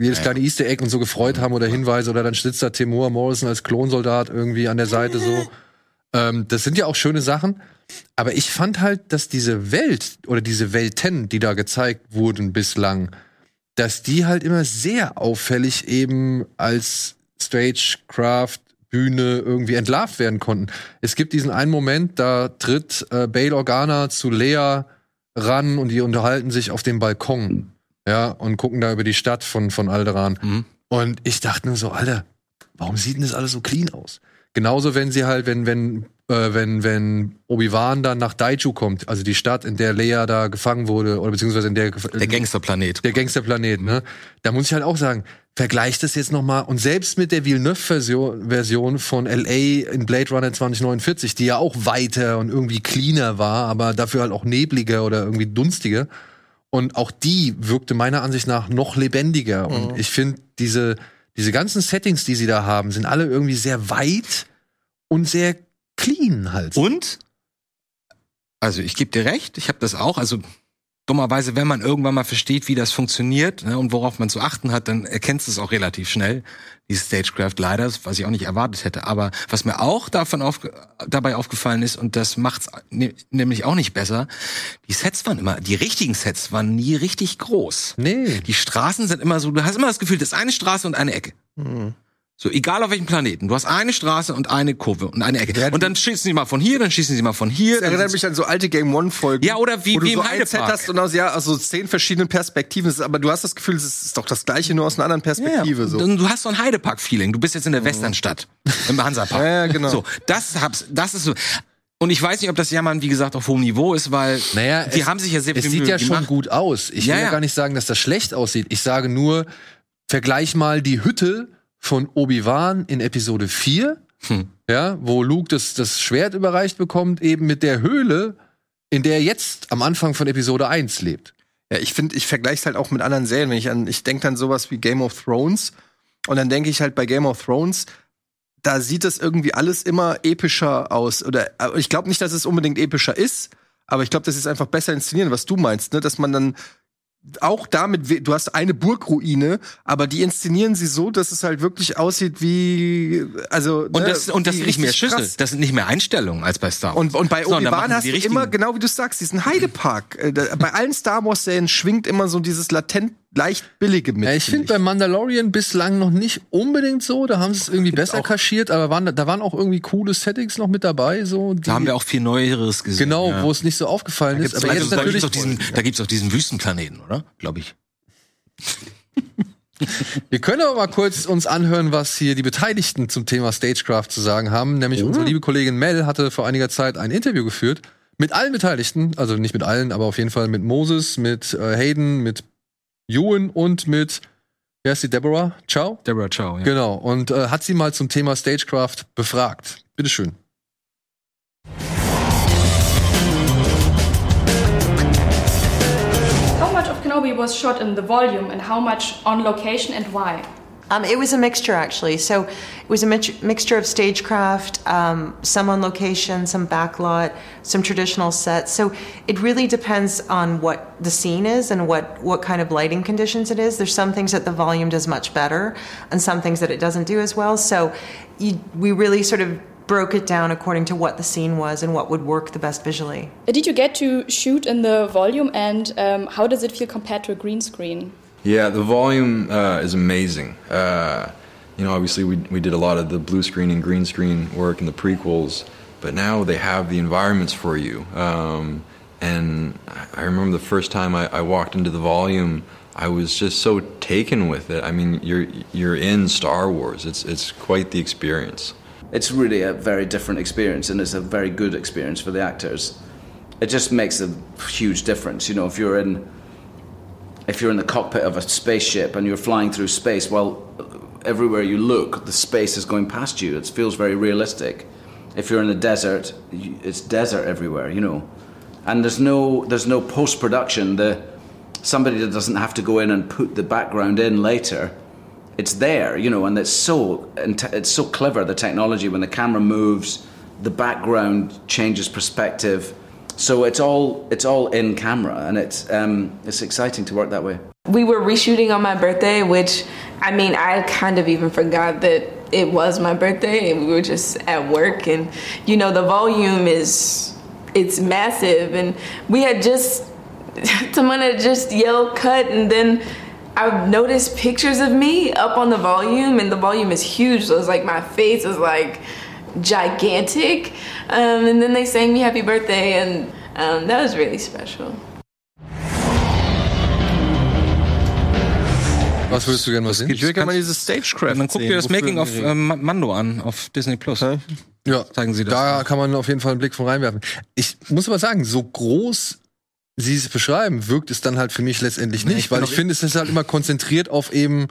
jedes kleine Easter Egg und so gefreut haben oder Hinweise oder dann sitzt da Timur Morrison als Klonsoldat irgendwie an der Seite so. Ähm, das sind ja auch schöne Sachen. Aber ich fand halt, dass diese Welt oder diese Welten, die da gezeigt wurden bislang, dass die halt immer sehr auffällig eben als Stagecraft Bühne irgendwie entlarvt werden konnten. Es gibt diesen einen Moment, da tritt äh, Bail Organa zu Lea ran und die unterhalten sich auf dem Balkon. Ja, und gucken da über die Stadt von, von Alderan. Mhm. Und ich dachte nur so, Alter, warum sieht denn das alles so clean aus? Genauso, wenn sie halt, wenn, wenn, äh, wenn, wenn Obi-Wan dann nach Daiju kommt, also die Stadt, in der Leia da gefangen wurde, oder beziehungsweise in der Der Gangsterplanet. der Gangsterplanet, ne? Da muss ich halt auch sagen, vergleicht das jetzt noch mal und selbst mit der Villeneuve-Version Version von LA in Blade Runner 2049, die ja auch weiter und irgendwie cleaner war, aber dafür halt auch nebliger oder irgendwie dunstiger. Und auch die wirkte meiner Ansicht nach noch lebendiger. Und ich finde, diese, diese ganzen Settings, die sie da haben, sind alle irgendwie sehr weit und sehr clean halt. Und, also ich gebe dir recht, ich habe das auch, also dummerweise, wenn man irgendwann mal versteht, wie das funktioniert ne, und worauf man zu achten hat, dann erkennst du es auch relativ schnell, dieses Stagecraft leider, was ich auch nicht erwartet hätte. Aber was mir auch davon auf, dabei aufgefallen ist, und das macht's ne, nämlich auch nicht besser, die Sets waren immer, die richtigen Sets waren nie richtig groß. nee. Die Straßen sind immer so, du hast immer das Gefühl, das ist eine Straße und eine Ecke. So, egal auf welchem Planeten. Du hast eine Straße und eine Kurve und eine Ecke. Ja, und dann schießen sie mal von hier, dann schießen sie mal von hier. Das erinnert mich an so alte Game One Folgen. Ja, oder wie- wo du wie im so ein Set Heidepark. hast und aus ja, aus so zehn verschiedenen Perspektiven, Es aber du hast das Gefühl, es ist doch das gleiche nur aus einer anderen Perspektive Ja, so. und Du hast so ein Heidepark-Feeling. Du bist jetzt in der Westernstadt, im Hansapark. Ja, ja, genau. So, das hab's, das ist so. Und ich weiß nicht, ob das Jammern, wie gesagt, auf hohem Niveau ist, weil Naja, die es, haben sich ja sehr Es viel sieht Mühe ja schon gemacht. gut aus. Ich Ja, will ja ja. gar nicht sagen, dass das schlecht aussieht. Ich sage nur, vergleich mal die Hütte von Obi-Wan in Episode 4 Hm. ja, wo Luke das, das Schwert überreicht bekommt, eben mit der Höhle, in der er jetzt am Anfang von Episode 1 lebt. Ja, ich finde, ich vergleiche es halt auch mit anderen Serien. Wenn ich an, ich denke an sowas wie Game of Thrones und dann denke ich halt bei Game of Thrones, da sieht das irgendwie alles immer epischer aus. Oder ich glaube nicht, dass es unbedingt epischer ist, aber ich glaube, das ist einfach besser inszenieren, was du meinst, ne? Dass man dann auch damit, du hast eine Burgruine, aber die inszenieren sie so, dass es halt wirklich aussieht wie, also Und ne, das, und das sind nicht mehr Schüsse. krass. Das sind nicht mehr Einstellungen als bei Star Wars. Und, und bei Obi-Wan machen hast du immer, genau wie du sagst, diesen Heidepark. Äh, bei allen Star Wars-Serien schwingt immer so dieses latent leicht billige mit. Ja, ich finde bei Mandalorian bislang noch nicht unbedingt so. Da haben sie es irgendwie besser kaschiert, aber waren, da waren auch irgendwie coole Settings noch mit dabei. So, die, da haben wir auch viel Neueres gesehen. genau, ja. wo es nicht so aufgefallen ist. Also, Aber jetzt da natürlich. gibt's auch diesen, da gibt's auch diesen Wüstenplaneten, oder? Glaube ich. Wir können aber mal kurz uns anhören, was hier die Beteiligten zum Thema Stagecraft zu sagen haben. Nämlich unsere liebe Kollegin Mel hatte vor einiger Zeit ein Interview geführt mit allen Beteiligten, also nicht mit allen, aber auf jeden Fall mit Moses, mit äh, Hayden, mit Ewan und mit, wer ist die, Deborah? Ciao? Deborah Chow, ja. Genau. Und äh, hat sie mal zum Thema Stagecraft befragt. Bitteschön. How much of Kenobi was shot in the volume and how much on location and why? Um, it was a mixture, actually. So it was a mix- mixture of stagecraft, um, some on location, some backlot, some traditional sets. So it really depends on what the scene is and what, what kind of lighting conditions it is. There's some things that the volume does much better, and some things that it doesn't do as well. So you, we really sort of broke it down according to what the scene was and what would work the best visually. Did you get to shoot in the volume and um, how does it feel compared to a green screen? Yeah, the volume uh, is amazing. Uh, you know, obviously we, we did a lot of the blue screen and green screen work in the prequels, but now they have the environments for you. Um, and I- remember the first time I, I walked into the volume, I was just so taken with it. I mean, you're you're in Star Wars. It's it's quite the experience. it's really a very different experience and it's a very good experience for the actors. It just makes a huge difference. You know, if you're in if you're in the cockpit of a spaceship and you're flying through space, well, everywhere you look, the space is going past you. It feels very realistic. If you're in the desert, it's desert everywhere. You know, and there's no there's no post production. The somebody that doesn't have to go in and put the background in later it's there, you know, and it's so it's so clever the technology when the camera moves, the background changes perspective, so it's all it's all in camera, and it's um, it's exciting to work that way. We were reshooting on my birthday, which I mean, I kind of even forgot that it was my birthday and we were just at work and you know, the volume is it's massive and we had just someone had just yelled cut and then I noticed pictures of me up on the volume and the volume is huge so it's like my face is like gigantic um, and then they sang me happy birthday and um, that was really special. Was würdest du gerne mal sehen? Ich will gerne mal dieses Stagecraft Und dann guck dir das Making of äh, Ma- Mando an auf Disney Plus. Ja, Zeigen Sie das Da auch. kann man auf jeden Fall einen Blick von reinwerfen. Ich muss aber sagen, so groß Sie es beschreiben, wirkt es dann halt für mich letztendlich Nee, nicht, ich weil ich finde, es ist halt immer konzentriert auf eben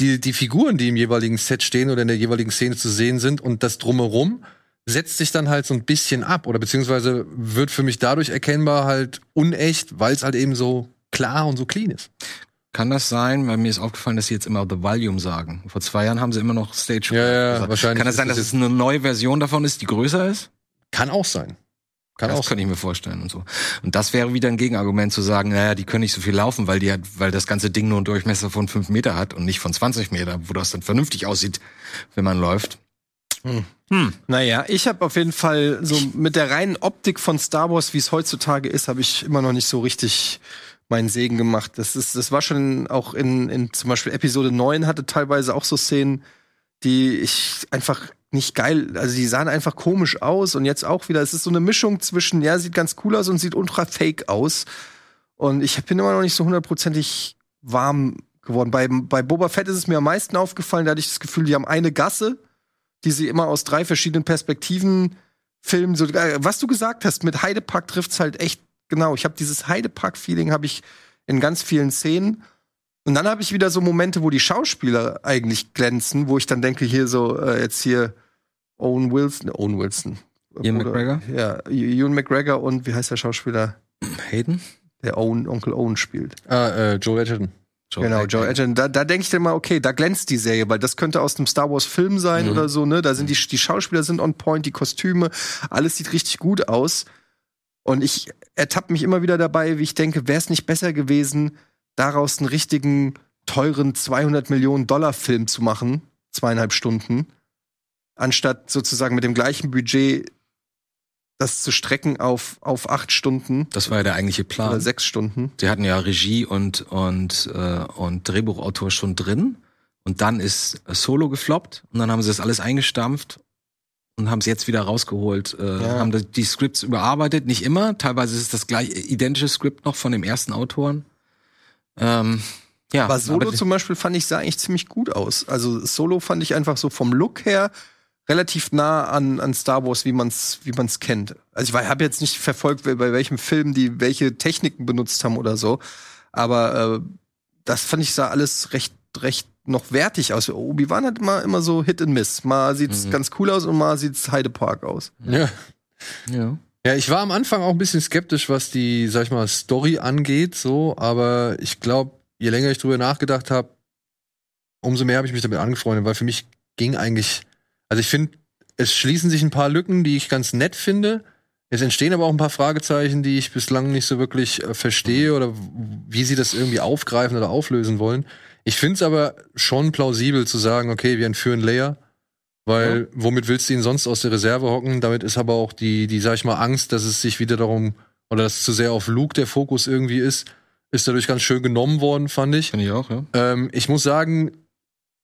die, die Figuren, die im jeweiligen Set stehen oder in der jeweiligen Szene zu sehen sind und das drumherum setzt sich dann halt so ein bisschen ab oder beziehungsweise wird für mich dadurch erkennbar halt unecht, weil es halt eben so klar und so clean ist. Kann das sein? Weil mir ist aufgefallen, dass sie jetzt immer The Volume sagen. Vor zwei Jahren haben sie immer noch Stage. Ja, ja, gesagt. wahrscheinlich Kann das sein, das dass es eine neue Version davon ist, die größer ist? Kann auch sein. Kann das auch könnte ich mir vorstellen und so. Und das wäre wieder ein Gegenargument zu sagen, naja, die können nicht so viel laufen, weil die hat, weil das ganze Ding nur einen Durchmesser von fünf Meter hat und nicht von 20 Meter, wo das dann vernünftig aussieht, wenn man läuft. Naja, ich habe auf jeden Fall so mit der reinen Optik von Star Wars, wie es heutzutage ist, habe ich immer noch nicht so richtig meinen Segen gemacht. Das ist, das war schon auch in, in zum Beispiel Episode 9 hatte teilweise auch so Szenen, die ich einfach nicht geil, also die sahen einfach komisch aus und jetzt auch wieder, es ist so eine Mischung zwischen, ja, sieht ganz cool aus und sieht ultra fake aus. Und ich bin immer noch nicht so hundertprozentig warm geworden. Bei, bei Boba Fett ist es mir am meisten aufgefallen, da hatte ich das Gefühl, die haben eine Gasse, die sie immer aus drei verschiedenen Perspektiven filmen. So, äh, was du gesagt hast, mit Heidepark trifft's halt echt genau. Ich habe dieses Heidepark-Feeling habe ich in ganz vielen Szenen. Und dann habe ich wieder so Momente, wo die Schauspieler eigentlich glänzen, wo ich dann denke, hier so, äh, jetzt hier Owen Wilson, Owen Wilson. Ian Oder- McGregor? Ja, Ewan McGregor und wie heißt der Schauspieler, Hayden? der Owen, Onkel Owen spielt? Ah, äh, Joe Edgerton. genau, Joe Edgerton. Da, da denke ich dann mal, okay, da glänzt die Serie, weil das könnte aus einem Star Wars Film sein oder so, ne? Da sind die, die Schauspieler sind on point, die Kostüme, alles sieht richtig gut aus. Und ich ertappe mich immer wieder dabei, wie ich denke, wäre es nicht besser gewesen, daraus einen richtigen, teuren 200 Millionen Dollar Film zu machen, zweieinhalb Stunden, anstatt sozusagen mit dem gleichen Budget das zu strecken auf, auf acht Stunden Das war ja der eigentliche oder Plan. sechs Stunden. Sie hatten ja Regie und, und, äh, und Drehbuchautor schon drin. Und dann ist Solo gefloppt. Und dann haben sie das alles eingestampft und haben es jetzt wieder rausgeholt. Äh, Ja. Haben die Scripts überarbeitet. Nicht immer. Teilweise ist es das gleiche, identische Skript noch von dem ersten Autoren. Ähm, ja, Aber Solo aber- zum Beispiel fand ich sah eigentlich ziemlich gut aus. Also Solo fand ich einfach so vom Look her relativ nah an, an Star Wars, wie man's wie man's kennt. Also ich habe jetzt nicht verfolgt, bei welchem Film die welche Techniken benutzt haben oder so, aber äh, das fand ich sah alles recht recht noch wertig aus. Obi-Wan hat immer immer so Hit and Miss. Mal sieht's Mhm. ganz cool aus und mal sieht's Heide Park aus. Ja. ja. Ja, ich war am Anfang auch ein bisschen skeptisch, was die, sag ich mal, Story angeht, so, aber ich glaube, je länger ich drüber nachgedacht habe, umso mehr habe ich mich damit angefreundet, weil für mich ging eigentlich, also ich finde, es schließen sich ein paar Lücken, die ich ganz nett finde. Es entstehen aber auch ein paar Fragezeichen, die ich bislang nicht so wirklich äh, verstehe oder wie sie das irgendwie aufgreifen oder auflösen wollen. Ich finde es aber schon plausibel zu sagen, okay, wir entführen Leia, weil womit willst du ihn sonst aus der Reserve hocken? Damit ist aber auch die, die, sag ich mal, Angst, dass es sich wieder darum, oder dass zu sehr auf Luke der Fokus irgendwie ist, ist dadurch ganz schön genommen worden, fand ich. Finde ich auch, ja. Ähm, ich muss sagen,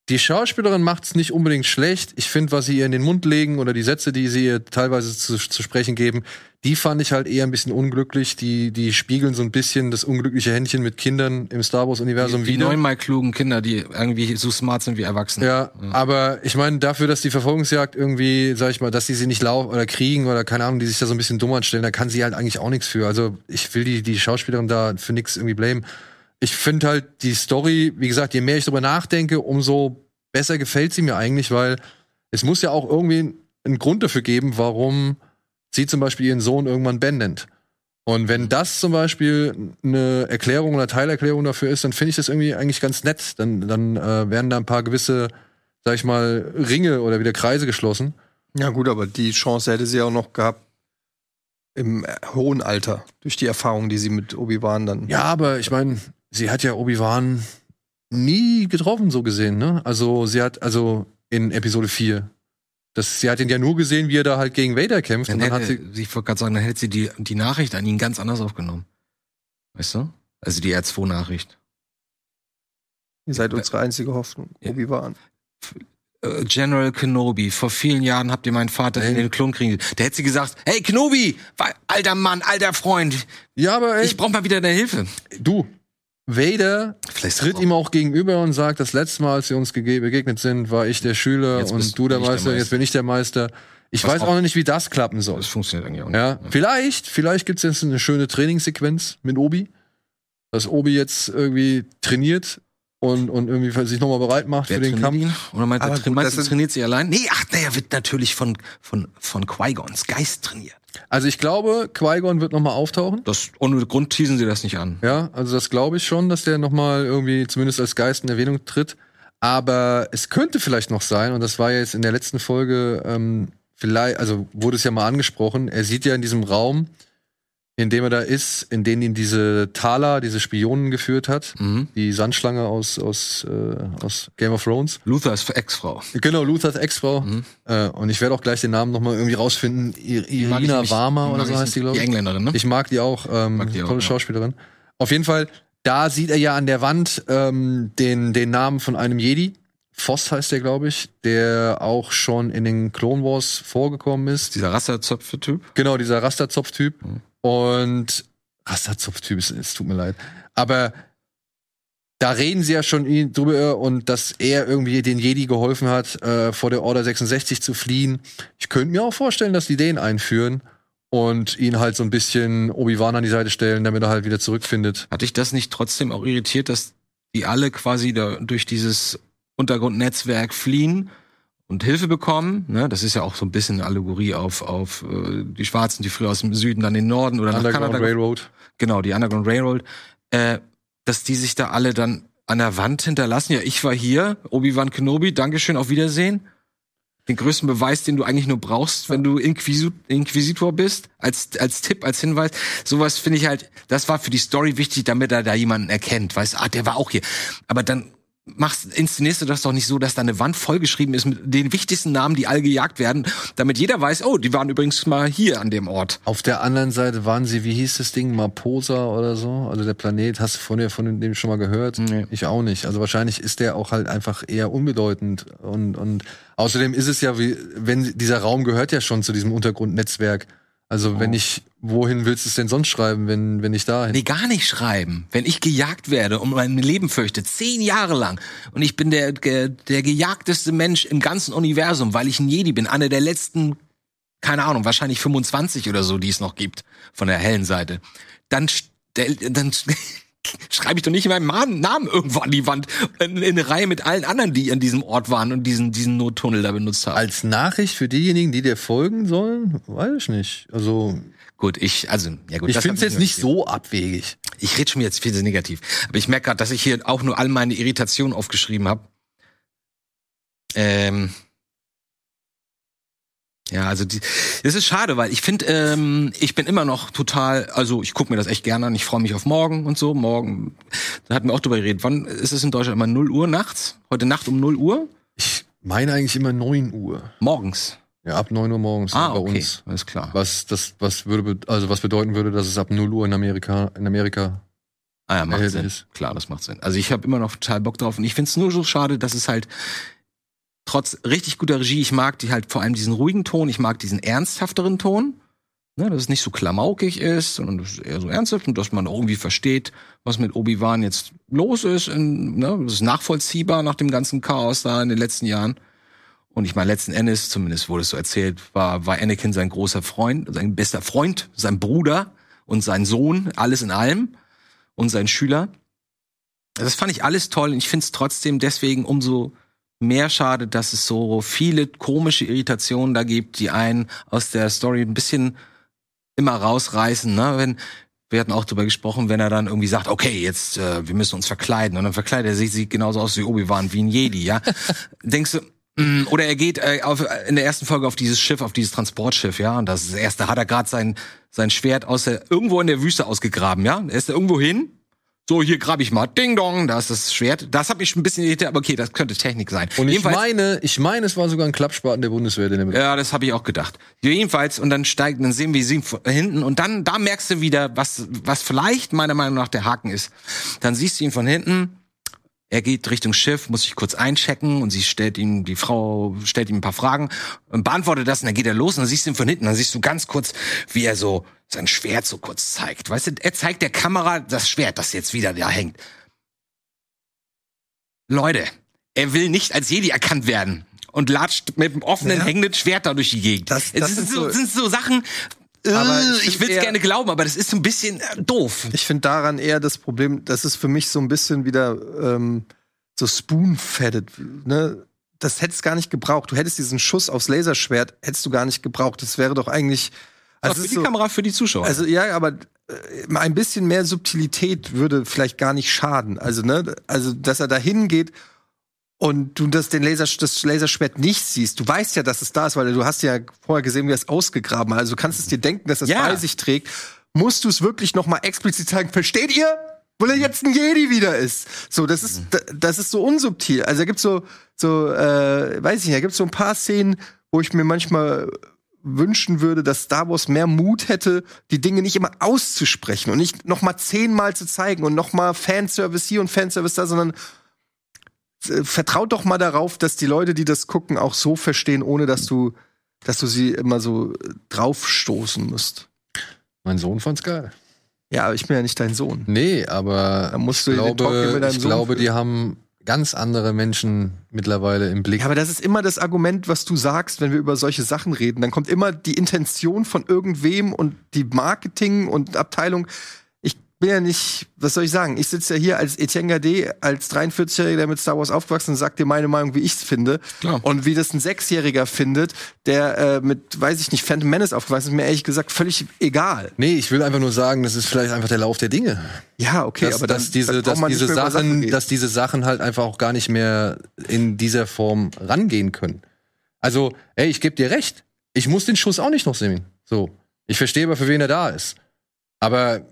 die Schauspielerin macht's nicht unbedingt schlecht. Ich finde, was sie ihr in den Mund legen oder die Sätze, die sie ihr teilweise zu, zu sprechen geben, die fand ich halt eher ein bisschen unglücklich. Die, die spiegeln so ein bisschen das unglückliche Händchen mit Kindern im Star Wars-Universum Die, die wieder. neunmal klugen Kinder, die irgendwie so smart sind wie Erwachsene. Ja, aber ich meine, dafür, dass die Verfolgungsjagd irgendwie, sag ich mal, dass die sie nicht laufen oder kriegen oder keine Ahnung, die sich da so ein bisschen dumm anstellen, da kann sie halt eigentlich auch nichts für. Also ich will die, die Schauspielerin da für nichts irgendwie blamen. Ich finde halt die Story, wie gesagt, je mehr ich drüber nachdenke, umso besser gefällt sie mir eigentlich, weil es muss ja auch irgendwie einen Grund dafür geben, warum sie zum Beispiel ihren Sohn irgendwann Ben nennt. Und wenn das zum Beispiel eine Erklärung oder Teilerklärung dafür ist, dann finde ich das irgendwie eigentlich ganz nett. Dann, dann äh, werden da ein paar gewisse, sag ich mal, Ringe oder wieder Kreise geschlossen. Ja gut, aber die Chance hätte sie auch noch gehabt im hohen Alter durch die Erfahrung, die sie mit Obi-Wan dann. Ja, aber ich meine, sie hat ja Obi-Wan nie getroffen, so gesehen, ne? Also sie hat, also in Episode 4. Das, sie hat ihn ja nur gesehen, wie er da halt gegen Vader kämpft. Dann und dann hat hätte, sie, ich wollte gerade sagen, dann hätte sie die, die Nachricht an ihn ganz anders aufgenommen. Weißt du? Also die R2-Nachricht. Ihr seid unsere einzige Hoffnung, Ja. Obi-Wan. Äh, General Kenobi, vor vielen Jahren habt ihr meinen Vater in den Klonkrieg. Der hätte sie gesagt, hey Kenobi, alter Mann, alter Freund, ja, aber ey, ich brauch mal wieder deine Hilfe. du, Vader Vielleicht tritt ihm auch gegenüber und sagt, das letzte Mal, als wir uns begegnet sind, war ich der Schüler Jetzt und du der ich der Meister, jetzt Meister. bin ich der Meister. Ich Was weiß auch- auch noch nicht, wie das klappen soll. Das funktioniert eigentlich auch nicht. Ja, vielleicht, vielleicht gibt's jetzt eine schöne Trainingssequenz mit Obi, dass Obi jetzt irgendwie trainiert und, und irgendwie sich nochmal bereit macht Wer für den Kampf. ihn? Oder meint, er, gut, ist- trainiert sie allein? Nee, ach, naja, wird natürlich von, von, von Qui-Gons Geist trainiert. Also ich glaube, Qui-Gon wird nochmal auftauchen. Das, ohne Grund teasen sie das nicht an. Ja, also das glaube ich schon, dass der nochmal irgendwie zumindest als Geist in Erwähnung tritt. Aber es könnte vielleicht noch sein, und das war ja jetzt in der letzten Folge, ähm, vielleicht, also wurde es ja mal angesprochen, er sieht ja in diesem Raum, in dem er da ist, in den ihn diese Thaler, diese Spionen geführt hat, Mhm. die Sandschlange aus, aus, äh, aus Game of Thrones. Luthers Ex-Frau. Genau, Luthers Ex-Frau. Mhm. Äh, und ich werde auch gleich den Namen nochmal irgendwie rausfinden. I Mag ich Irina Warmer oder so heißt die, glaube Die ich. Engländerin, ne? Ich mag die auch, ähm, Mag die auch, tolle ja. Schauspielerin. Auf jeden Fall, da sieht er ja an der Wand ähm, den, den Namen von einem Jedi. Voss heißt der, glaube ich, der auch schon in den Clone Wars vorgekommen ist. Dieser Rasterzöpfe-Typ. Genau, dieser Rasterzopf-Typ. Mhm. Und Rasterzopf-Typ, es, es tut mir leid. Aber da reden sie ja schon drüber und dass er irgendwie den Jedi geholfen hat, äh, vor der Order 66 zu fliehen. Ich könnte mir auch vorstellen, dass die den einführen und ihn halt so ein bisschen Obi-Wan an die Seite stellen, damit er halt wieder zurückfindet. Hat dich das nicht trotzdem auch irritiert, dass die alle quasi da durch dieses Untergrundnetzwerk fliehen und Hilfe bekommen. Ne? Das ist ja auch so ein bisschen eine Allegorie auf, auf äh, die Schwarzen, die früher aus dem Süden dann in den Norden oder nach Underground Kanada Railroad. genau, die Underground Railroad, äh, dass die sich da alle dann an der Wand hinterlassen. Ja, ich war hier, Obi-Wan Kenobi, Dankeschön, auf Wiedersehen. Den größten Beweis, den du eigentlich nur brauchst, wenn du Inquisitor bist, als, als Tipp, als Hinweis. Sowas finde ich halt, das war für die Story wichtig, damit er da jemanden erkennt. Weißt, ah, der war auch hier. Aber dann machst, inszenierst du das doch nicht so, dass da eine Wand vollgeschrieben ist mit den wichtigsten Namen, die all gejagt werden, damit jeder weiß, oh, die waren übrigens mal hier an dem Ort. Auf der anderen Seite waren sie, wie hieß das Ding, Maposa oder so? Also der Planet, hast du von, dir, von dem schon mal gehört? Nee. Ich auch nicht. Also wahrscheinlich ist der auch halt einfach eher unbedeutend. Und, und außerdem ist es ja, wie, wenn dieser Raum gehört ja schon zu diesem Untergrundnetzwerk. Also wenn ich, wohin willst du es denn sonst schreiben, wenn, wenn ich dahin? Nee, gar nicht schreiben. Wenn ich gejagt werde und mein Leben fürchte, zehn Jahre lang, und ich bin der, der, der gejagteste Mensch im ganzen Universum, weil ich ein Jedi bin, einer der letzten, keine Ahnung, wahrscheinlich 25 oder so, die es noch gibt, von der hellen Seite, dann, stell, dann schreibe ich doch nicht meinen Namen Namen irgendwo an die Wand, in, in eine Reihe mit allen anderen, die an diesem Ort waren und diesen, diesen Nottunnel da benutzt haben. Als Nachricht für diejenigen, die dir folgen sollen? Weiß ich nicht. Also, Gut, ich, also, ja gut. ich finde es jetzt nicht so abwegig. Ich rede schon jetzt viel zu negativ. Aber ich merke gerade, dass ich hier auch nur all meine Irritationen aufgeschrieben habe. Ähm. Ja, also die, das ist schade, weil ich finde, ähm, ich bin immer noch total, also ich gucke mir das echt gerne an, ich freue mich auf morgen und so. Morgen, da hatten wir auch drüber geredet. Wann ist es in Deutschland immer 0 Uhr nachts? Heute Nacht um 0 Uhr? Ich meine eigentlich immer 9 Uhr. Morgens. Ja, ab 9 Uhr morgens Ah, bei okay, uns. alles klar. Was das, was würde, also was bedeuten würde, dass es ab 0 Uhr in Amerika, in Amerika Ah ja, macht Sinn. ist. Klar, das macht Sinn. Also ich habe immer noch total Bock drauf und ich find's nur so schade, dass es halt trotz richtig guter Regie, ich mag die halt vor allem diesen ruhigen Ton, ich mag diesen ernsthafteren Ton, ne, dass es nicht so klamaukig ist, sondern das ist eher so ernsthaft und dass man irgendwie versteht, was mit Obi-Wan jetzt los ist. In, ne, das ist nachvollziehbar nach dem ganzen Chaos da in den letzten Jahren. Und ich meine, letzten Endes, zumindest wurde es so erzählt, war, war Anakin sein großer Freund, sein bester Freund, sein Bruder und sein Sohn, alles in allem und sein Schüler. Das fand ich alles toll und ich finde es trotzdem deswegen umso mehr schade, dass es so viele komische Irritationen da gibt, die einen aus der Story ein bisschen immer rausreißen. Ne? Wenn wir hatten auch darüber gesprochen, wenn er dann irgendwie sagt, okay, jetzt äh, wir müssen uns verkleiden und dann verkleidet er sich, sieht genauso aus wie Obi-Wan, wie ein Jedi, ja. Denkst du, mm, oder er geht äh, auf, in der ersten Folge auf dieses Schiff, auf dieses Transportschiff, ja, und das, ist das erste hat er gerade sein sein Schwert aus der irgendwo in der Wüste ausgegraben, ja. Er ist da irgendwo hin. So, hier grab ich mal. Ding dong, da ist das Schwert. Das hat mich schon ein bisschen irritiert, aber okay, das könnte Technik sein. Und ich Jedenfalls- meine, ich meine, es war sogar ein Klappspaten der Bundeswehr, der damit ja, das habe ich auch gedacht. Jedenfalls, und dann steigt, dann sehen wir sie von hinten und dann, da merkst du wieder, was, was vielleicht meiner Meinung nach der Haken ist. Dann siehst du ihn von hinten, er geht Richtung Schiff, muss sich kurz einchecken und sie stellt ihm, die Frau stellt ihm ein paar Fragen und beantwortet das und dann geht er los und dann siehst du ihn von hinten, dann siehst du ganz kurz, wie er so sein Schwert so kurz zeigt. Weißt du, er zeigt der Kamera das Schwert, das jetzt wieder da hängt. Leute, er will nicht als Jedi erkannt werden und latscht mit einem offenen, Ja. hängenden Schwert da durch die Gegend. Das- das sind, so, sind so Sachen, äh, Aber ich will es gerne glauben, aber das ist so ein bisschen äh, doof. Ich finde daran eher das Problem, das ist für mich so ein bisschen wieder ähm, so spoon-fetted. Ne? Das hättest gar nicht gebraucht. Du hättest diesen Schuss aufs Laserschwert, hättest du gar nicht gebraucht. Das wäre doch eigentlich. Also Also, für die so, Kamera, für die Zuschauer. also ja, aber äh, ein bisschen mehr Subtilität würde vielleicht gar nicht schaden. Also, ne, also dass er da hingeht und du das, den Laser, das Laserschwert nicht siehst. Du weißt ja, dass es da ist, weil du hast ja vorher gesehen, wie er es ausgegraben hat. Also du kannst es dir denken, dass es Ja. bei sich trägt. Musst du es wirklich noch mal explizit sagen, versteht ihr? Weil er jetzt ein Jedi wieder ist. So, das ist, da- das ist so unsubtil. Also da gibt's so, so, äh, weiß ich nicht, da gibt's so ein paar Szenen, wo ich mir manchmal wünschen würde, dass Star Wars mehr Mut hätte, die Dinge nicht immer auszusprechen und nicht noch mal zehnmal zu zeigen und noch mal Fanservice hier und Fanservice da, sondern äh, vertraut doch mal darauf, dass die Leute, die das gucken, auch so verstehen, ohne dass du, dass du sie immer so äh, draufstoßen musst. Mein Sohn fand's geil. Ja, aber ich bin ja nicht dein Sohn. Nee, aber ich glaube, mit deinem ich glaube, die haben ganz andere Menschen mittlerweile im Blick. Ja, aber das ist immer das Argument, was du sagst, wenn wir über solche Sachen reden. Dann kommt immer die Intention von irgendwem und die Marketing und Abteilung. Bin ja nicht, was soll ich sagen? Ich sitze ja hier als Etienne Gade, als 43-Jähriger, der mit Star Wars aufgewachsen ist, und sag dir meine Meinung, wie ich es finde. Klar. Und wie das ein Sechsjähriger findet, der äh, mit, weiß ich nicht, Phantom Menace aufgewachsen ist, mir ehrlich gesagt völlig egal. Nee, ich will einfach nur sagen, das ist vielleicht einfach der Lauf der Dinge. Ja, okay, dass, aber dann, dass diese, dass diese Sachen, reden. dass diese Sachen halt einfach auch gar nicht mehr in dieser Form rangehen können. Also, ey, ich geb dir recht. Ich muss den Schuss auch nicht noch sehen. So. Ich verstehe aber, für wen er da ist. Aber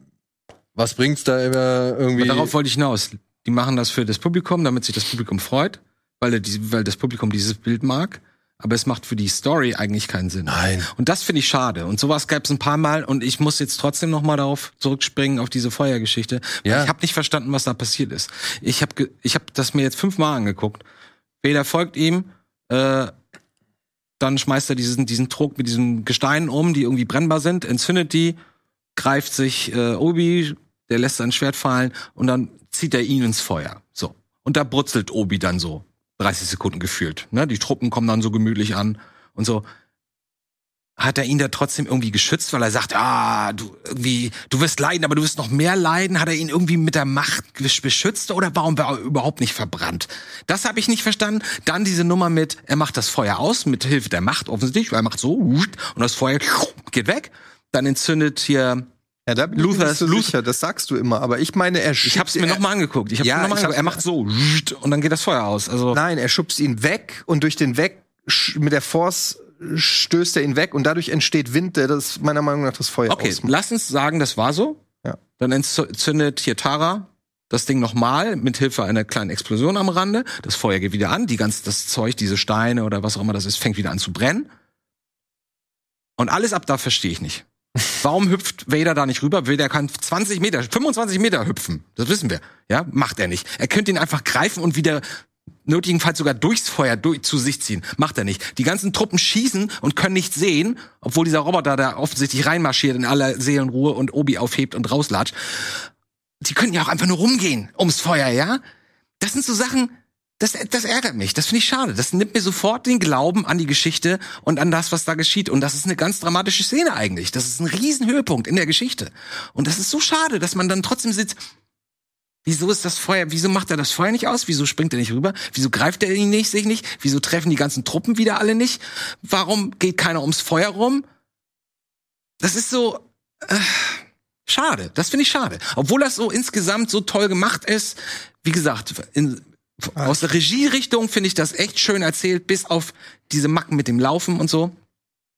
was bringt's da immer irgendwie? Aber darauf wollte ich hinaus. Die machen das für das Publikum, damit sich das Publikum freut, weil, die, weil das Publikum dieses Bild mag. Aber es macht für die Story eigentlich keinen Sinn. Nein. Und das finde ich schade. Und sowas gab es ein paar Mal. Und ich muss jetzt trotzdem noch mal darauf zurückspringen auf diese Feuergeschichte. Ja. Ich habe nicht verstanden, was da passiert ist. Ich habe ich hab das mir jetzt fünfmal angeguckt. Vader folgt ihm. Äh, dann schmeißt er diesen, diesen Trog mit diesen Gesteinen um, die irgendwie brennbar sind, entzündet die, greift sich äh, Obi, der lässt sein Schwert fallen und dann zieht er ihn ins Feuer. So. Und da brutzelt Obi dann so 30 Sekunden gefühlt. Ne? Die Truppen kommen dann so gemütlich an und so. Hat er ihn da trotzdem irgendwie geschützt, weil er sagt, ah, du irgendwie, du wirst leiden, aber du wirst noch mehr leiden? Hat er ihn irgendwie mit der Macht beschützt oder warum war er überhaupt nicht verbrannt? Das habe ich nicht verstanden. Dann diese Nummer mit, er macht das Feuer aus, mit Hilfe der Macht offensichtlich, weil er macht so und das Feuer geht weg. Dann entzündet hier Ja, da bin ich mir Luther so Luther- sicher, das sagst du immer. Aber ich meine, er Ich hab's mir er- noch mal angeguckt. Ich hab's Ja, mir noch mal ich angeguckt. Er macht so und dann geht das Feuer aus. Also Nein, er schubst ihn weg und durch den Weg mit der Force stößt er ihn weg und dadurch entsteht Wind, der das meiner Meinung nach das Feuer okay, ausmacht. lass uns sagen, das war so. Ja. Dann entzündet hier Tara das Ding nochmal mit Hilfe einer kleinen Explosion am Rande. Das Feuer geht wieder an, die ganz das Zeug, diese Steine oder was auch immer das ist, fängt wieder an zu brennen. Und alles ab da verstehe ich nicht. Warum hüpft Vader da nicht rüber? Vader kann 20 Meter, 25 Meter hüpfen. Das wissen wir. Ja, macht er nicht. Er könnte ihn einfach greifen und wieder nötigenfalls sogar durchs Feuer durch, zu sich ziehen. Macht er nicht. Die ganzen Truppen schießen und können nicht sehen, obwohl dieser Roboter da offensichtlich reinmarschiert in aller Seelenruhe und Obi aufhebt und rauslatscht. Die können ja auch einfach nur rumgehen ums Feuer, ja? Das sind so Sachen, das, das ärgert mich. Das finde ich schade. Das nimmt mir sofort den Glauben an die Geschichte und an das, was da geschieht. Und das ist eine ganz dramatische Szene eigentlich. Das ist ein Riesenhöhepunkt in der Geschichte. Und das ist so schade, dass man dann trotzdem sitzt, Wieso ist das Feuer, wieso macht er das Feuer nicht aus? Wieso springt er nicht rüber? Wieso greift er ihn nicht, sich nicht? Wieso treffen die ganzen Truppen wieder alle nicht? Warum geht keiner ums Feuer rum? Das ist so, äh, schade. Das finde ich schade. Obwohl das so insgesamt so toll gemacht ist. Wie gesagt, in, aus der Regierichtung finde ich das echt schön erzählt, bis auf diese Macken mit dem Laufen und so.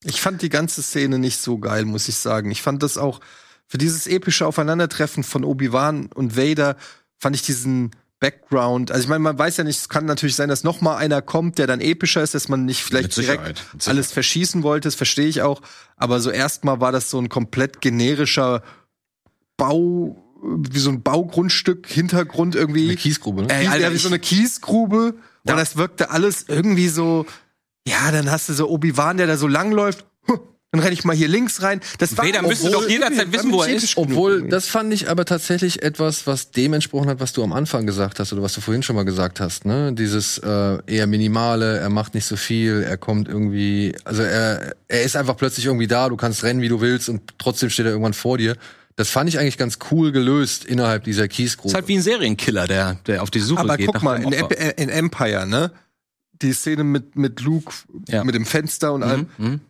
Ich fand die ganze Szene nicht so geil, muss ich sagen. Ich fand das auch für dieses epische Aufeinandertreffen von Obi-Wan und Vader fand ich diesen Background. Also ich meine, man weiß ja nicht, es kann natürlich sein, dass noch mal einer kommt, der dann epischer ist, dass man nicht vielleicht direkt alles verschießen wollte. Das verstehe ich auch. Aber so erstmal war das so ein komplett generischer Bau, wie so ein Baugrundstück, Hintergrund irgendwie. Eine Kiesgrube, ne? Ey, Kies- Alter, ja, wie so eine Kiesgrube. Ja. Und das wirkte alles irgendwie so, ja, dann hast du so Obi-Wan, der da so langläuft. Huh, Dann renne ich mal hier links rein. Das war Vader müsste obwohl- doch jederzeit wissen, wo er ist. Obwohl, das fand ich aber tatsächlich etwas, was dem entsprochen hat, was du am Anfang gesagt hast oder was du vorhin schon mal gesagt hast. Ne? Dieses äh, eher minimale, er macht nicht so viel, er kommt irgendwie, also er, er ist einfach plötzlich irgendwie da, du kannst rennen, wie du willst und trotzdem steht er irgendwann vor dir. Das fand ich eigentlich ganz cool gelöst innerhalb dieser Kiesgrube. Ist halt wie ein Serienkiller, der, der auf die Suche Aber geht. guck nach mal, dem in, in Empire, ne? Die Szene mit, mit Luke, Ja. mit dem Fenster und allem. Mhm.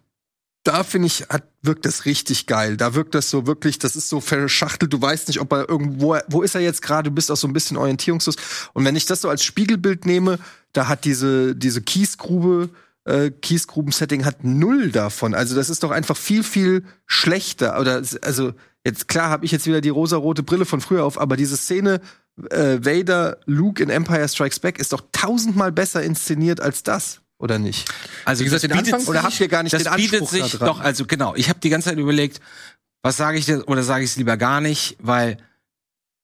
Da finde ich, hat, wirkt das richtig geil. Da wirkt das so wirklich, das ist so verschachtelt. Du weißt nicht, ob er irgendwo, wo ist er jetzt gerade? Du bist auch so ein bisschen orientierungslos. Und wenn ich das so als Spiegelbild nehme, da hat diese, diese Kiesgrube, äh, Kiesgruben-Setting hat null davon. Also das ist doch einfach viel, viel schlechter. Oder, also, jetzt klar habe ich jetzt wieder die rosarote Brille von früher auf, aber diese Szene, äh, Vader, Luke in Empire Strikes Back ist doch tausendmal besser inszeniert als das. Oder nicht? Also Wie gesagt, den bietet Anfang- sich- Oder habt ihr gar nicht das den bietet Anspruch sich da dran? doch, also genau. Ich habe die ganze Zeit überlegt, was sage ich denn oder sage ich es lieber gar nicht, weil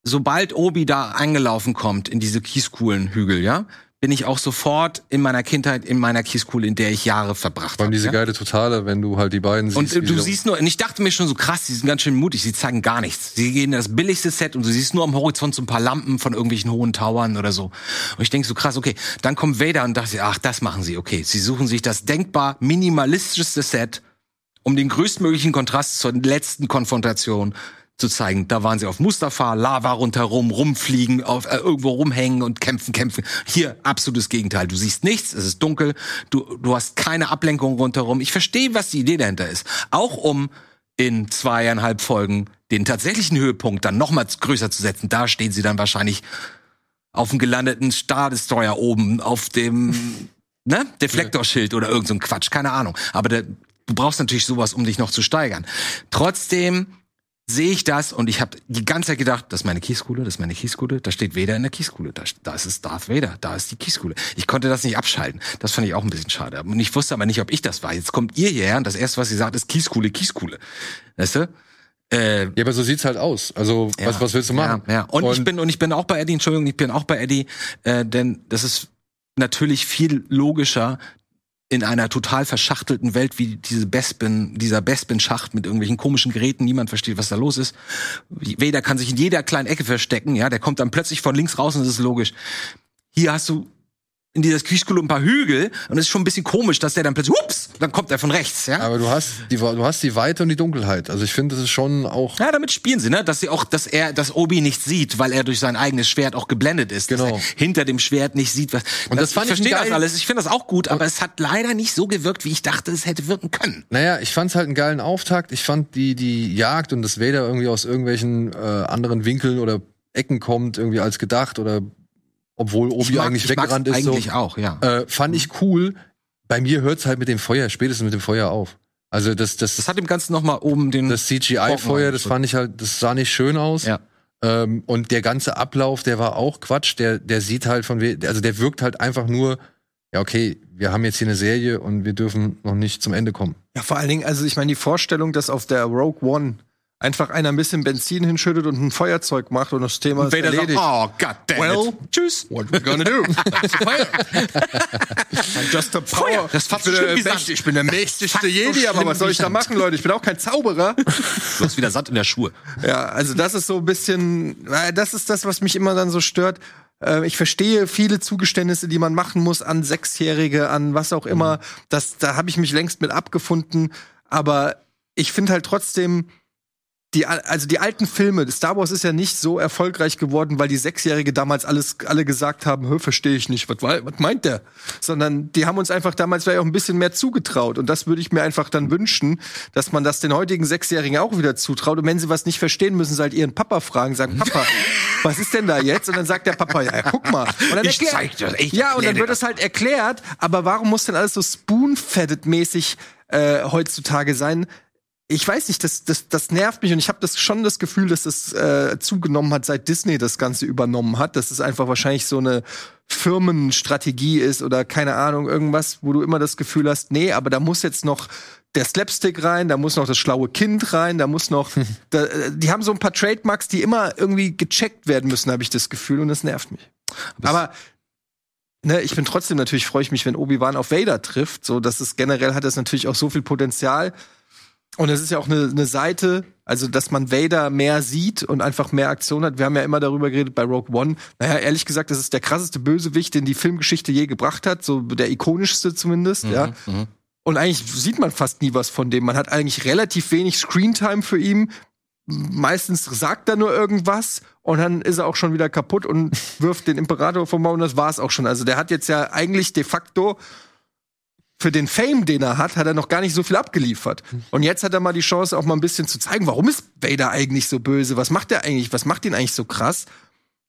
sobald Obi da eingelaufen kommt in diese Kieskuhlenhügel, ja, bin ich auch sofort in meiner Kindheit in meiner Kieskuhle, in der ich Jahre verbracht habe. diese ja? geile Totale, wenn du halt die beiden siehst. Und äh, du sie- siehst nur, und ich dachte mir schon so krass, die sind ganz schön mutig, sie zeigen gar nichts. Sie gehen in das billigste Set und du siehst nur am Horizont so ein paar Lampen von irgendwelchen hohen Towern oder so. Und ich denk so krass, okay, dann kommt Vader und dachte, ach, das machen sie, okay. Sie suchen sich das denkbar minimalistischste Set, um den größtmöglichen Kontrast zur letzten Konfrontation zu zeigen. Da waren sie auf Mustafa, Lava rundherum, rumfliegen, auf, äh, irgendwo rumhängen und kämpfen, kämpfen. Hier absolutes Gegenteil. Du siehst nichts, es ist dunkel, du, du hast keine Ablenkung rundherum. Ich verstehe, was die Idee dahinter ist. Auch um in zweieinhalb Folgen den tatsächlichen Höhepunkt dann noch mal größer zu setzen. Da stehen sie dann wahrscheinlich auf dem gelandeten Star Destroyer oben, auf dem ne, Deflektorschild oder irgend so ein Quatsch, keine Ahnung. Aber der, du brauchst natürlich sowas, um dich noch zu steigern. Trotzdem sehe ich das und ich habe die ganze Zeit gedacht, das ist meine Kieskuhle, das ist meine Kieskuhle, da steht Vader in der Kieskuhle, da, da ist es Darth Vader, da ist die Kieskuhle. Ich konnte das nicht abschalten. Das fand ich auch ein bisschen schade. Und ich wusste aber nicht, ob ich das war. Jetzt kommt ihr hierher und das erste, was sie sagt, ist Kieskuhle, Kieskuhle. Weißt du? Äh, Ja, aber so sieht's halt aus. Also, was, was willst du machen? Ja, ja. Und, ich bin und ich bin auch bei Eddie, Entschuldigung, ich bin auch bei Eddie, äh, denn das ist natürlich viel logischer in einer total verschachtelten Welt wie diese Bespin, dieser Bespin-Schacht mit irgendwelchen komischen Geräten, niemand versteht, was da los ist. Vader kann sich in jeder kleinen Ecke verstecken, ja, der kommt dann plötzlich von links raus und das ist logisch. Hier hast du in dieser Küchkuhle ein paar Hügel und es ist schon ein bisschen komisch, dass der dann plötzlich, ups, dann kommt er von rechts, ja. Aber du hast die, du hast die Weite und die Dunkelheit. Also ich finde, das ist schon auch. Ja, damit spielen sie, ne? Dass sie auch, dass er, dass Obi nicht sieht, weil er durch sein eigenes Schwert auch geblendet ist. Genau. Dass er hinter dem Schwert nicht sieht, was. Und das fand ich ich verstehe das alles. Ich finde das auch gut, aber es hat leider nicht so gewirkt, wie ich dachte, es hätte wirken können. Naja, ich fand's halt einen geilen Auftakt. Ich fand die, die Jagd und das Vader irgendwie aus irgendwelchen äh, anderen Winkeln oder Ecken kommt, irgendwie als gedacht oder obwohl Obi eigentlich ich mag's weggerannt ist. eigentlich so. auch, ja. Äh, fand ich cool. Bei mir hört's halt mit dem Feuer, spätestens mit dem Feuer auf. Also das, das, Das hat dem Ganzen noch mal oben den. das CGI-Feuer, das fand ich halt, das sah nicht schön aus. Ja. Ähm, und der ganze Ablauf, der war auch Quatsch. Der, der sieht halt von, also der wirkt halt einfach nur, ja okay, wir haben jetzt hier eine Serie und wir dürfen noch nicht zum Ende kommen. Ja, vor allen Dingen, also ich meine, die Vorstellung, dass auf der Rogue One einfach einer ein bisschen Benzin hinschüttet und ein Feuerzeug macht und das Thema ist Vader sagt, erledigt. oh God damn Well, it. Tschüss. What we gonna do? That's a fire. I'm just a power. Feuer. Das ich, bin der ich bin der mächtigste Fast so Jedi, aber was soll ich da machen, Leute? Ich bin auch kein Zauberer. Du hast wieder Sand in der Schuhe. Ja, also das ist so ein bisschen, das ist das, was mich immer dann so stört. Äh, Ich verstehe viele Zugeständnisse, die man machen muss an Sechsjährige, an was auch immer. Das, da habe ich mich längst mit abgefunden. Aber ich finde halt trotzdem, die, al- also die alten Filme, Star Wars ist ja nicht so erfolgreich geworden, weil die Sechsjährige damals alles, alle gesagt haben, hör, verstehe ich nicht, was, was meint der? Sondern die haben uns einfach damals vielleicht auch ein bisschen mehr zugetraut. Und das würde ich mir einfach dann wünschen, dass man das den heutigen Sechsjährigen auch wieder zutraut. Und wenn sie was nicht verstehen, müssen sie halt ihren Papa fragen, sagen, Papa, was ist denn da jetzt? Und dann sagt der Papa, ja, guck mal. Und dann Ich erklär- zeig dir, ich ja, und dann wird es halt erklärt, aber warum muss denn alles so spoon-fetted-mäßig äh, heutzutage sein? Ich weiß nicht, das, das, das nervt mich und ich habe das schon das Gefühl, dass das äh, zugenommen hat, seit Disney das Ganze übernommen hat. Dass es einfach wahrscheinlich so eine Firmenstrategie ist oder keine Ahnung, irgendwas, wo du immer das Gefühl hast, nee, aber da muss jetzt noch der Slapstick rein, da muss noch das schlaue Kind rein, da muss noch. da, die haben so ein paar Trademarks, die immer irgendwie gecheckt werden müssen, habe ich das Gefühl, und das nervt mich. Aber ne, ich bin trotzdem natürlich freue ich mich, wenn Obi-Wan auf Vader trifft. So, dass es generell hat das natürlich auch so viel Potenzial. Und es ist ja auch eine, eine Seite, also dass man Vader mehr sieht und einfach mehr Aktion hat. Wir haben ja immer darüber geredet bei Rogue One. Naja, ehrlich gesagt, das ist der krasseste Bösewicht, den die Filmgeschichte je gebracht hat, so der ikonischste zumindest, ja. Und eigentlich sieht man fast nie was von dem. Man hat eigentlich relativ wenig Screentime für ihn. Meistens sagt er nur irgendwas und dann ist er auch schon wieder kaputt und wirft den Imperator vom Maul und das war's auch schon. Also der hat jetzt ja eigentlich de facto für den Fame, den er hat, hat er noch gar nicht so viel abgeliefert. Und jetzt hat er mal die Chance, auch mal ein bisschen zu zeigen, warum ist Vader eigentlich so böse? Was macht er eigentlich? Was macht ihn eigentlich so krass?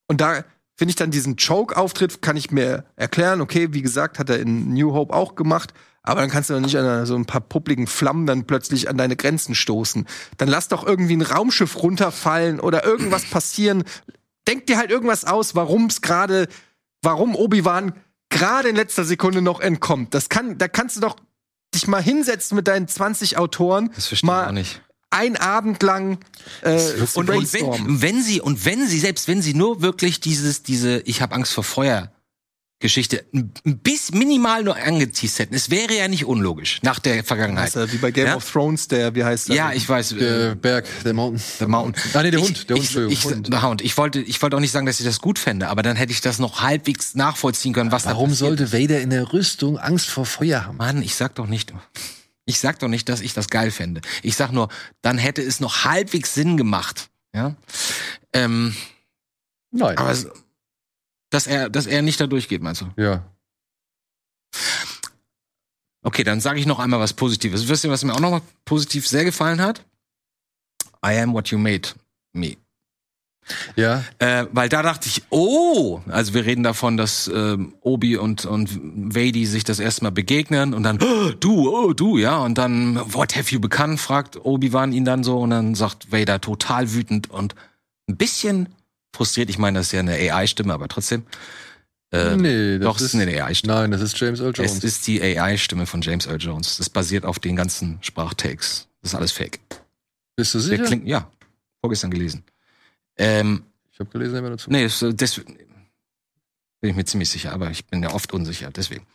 Und da finde ich dann diesen Choke-Auftritt, kann ich mir erklären. Okay, wie gesagt, hat er in New Hope auch gemacht. Aber dann kannst du doch nicht an so ein paar publiken Flammen dann plötzlich an deine Grenzen stoßen. Dann lass doch irgendwie ein Raumschiff runterfallen oder irgendwas passieren. Denk dir halt irgendwas aus, warum es gerade, warum Obi-Wan gerade in letzter Sekunde noch entkommt. Das kann, da kannst du doch dich mal hinsetzen mit deinen 20 Autoren, Das verstehe ich mal auch nicht. ein Abend lang äh, Und, und wenn, wenn sie und wenn sie selbst wenn sie nur wirklich dieses diese ich habe Angst vor Feuer Geschichte bisschen minimal nur angeteased hätten, es wäre ja nicht unlogisch nach der Vergangenheit. Also, wie bei Game Ja? of Thrones, der, wie heißt der? ja, ich weiß. äh, Der Berg, der Mountain. The Mountain. Ah, nee, der ich, Hund, der Hund, ich, Entschuldigung. ich, der Hound. Ich wollte, ich wollte auch nicht sagen, dass ich das gut fände, aber dann hätte ich das noch halbwegs nachvollziehen können, was Warum da sollte Vader in der Rüstung Angst vor Feuer haben? Mann, ich sag doch nicht. Ich sag doch nicht, dass ich das geil fände. Ich sag nur, dann hätte es noch halbwegs Sinn gemacht. Ja. Ähm, Nein. aber dass er, dass er nicht da durchgeht, meinst du? ja. Okay, dann sage ich noch einmal was Positives. Wisst ihr, was mir auch noch mal positiv sehr gefallen hat? I am what you made me. Ja. Äh, weil da dachte ich, oh, also wir reden davon, dass ähm, Obi und und Vadi sich das erste Mal begegnen und dann oh, du, oh du, ja und dann what have you become? fragt Obi Wan ihn dann so und dann sagt Vader total wütend und ein bisschen frustriert. Ich meine, das ist ja eine AI-Stimme, aber trotzdem. Äh, nee, doch, es ist eine AI-Stimme. Nein, das ist James Earl Es Jones. ist die AI-Stimme von James Earl Jones. Das basiert auf den ganzen Sprachtakes. Das ist alles fake. Bist du Der sicher? klingt, ja, vorgestern gelesen. Ähm, ich habe gelesen, er wäre dazu. Nee, das, das bin ich mir ziemlich sicher, aber ich bin ja oft unsicher, deswegen.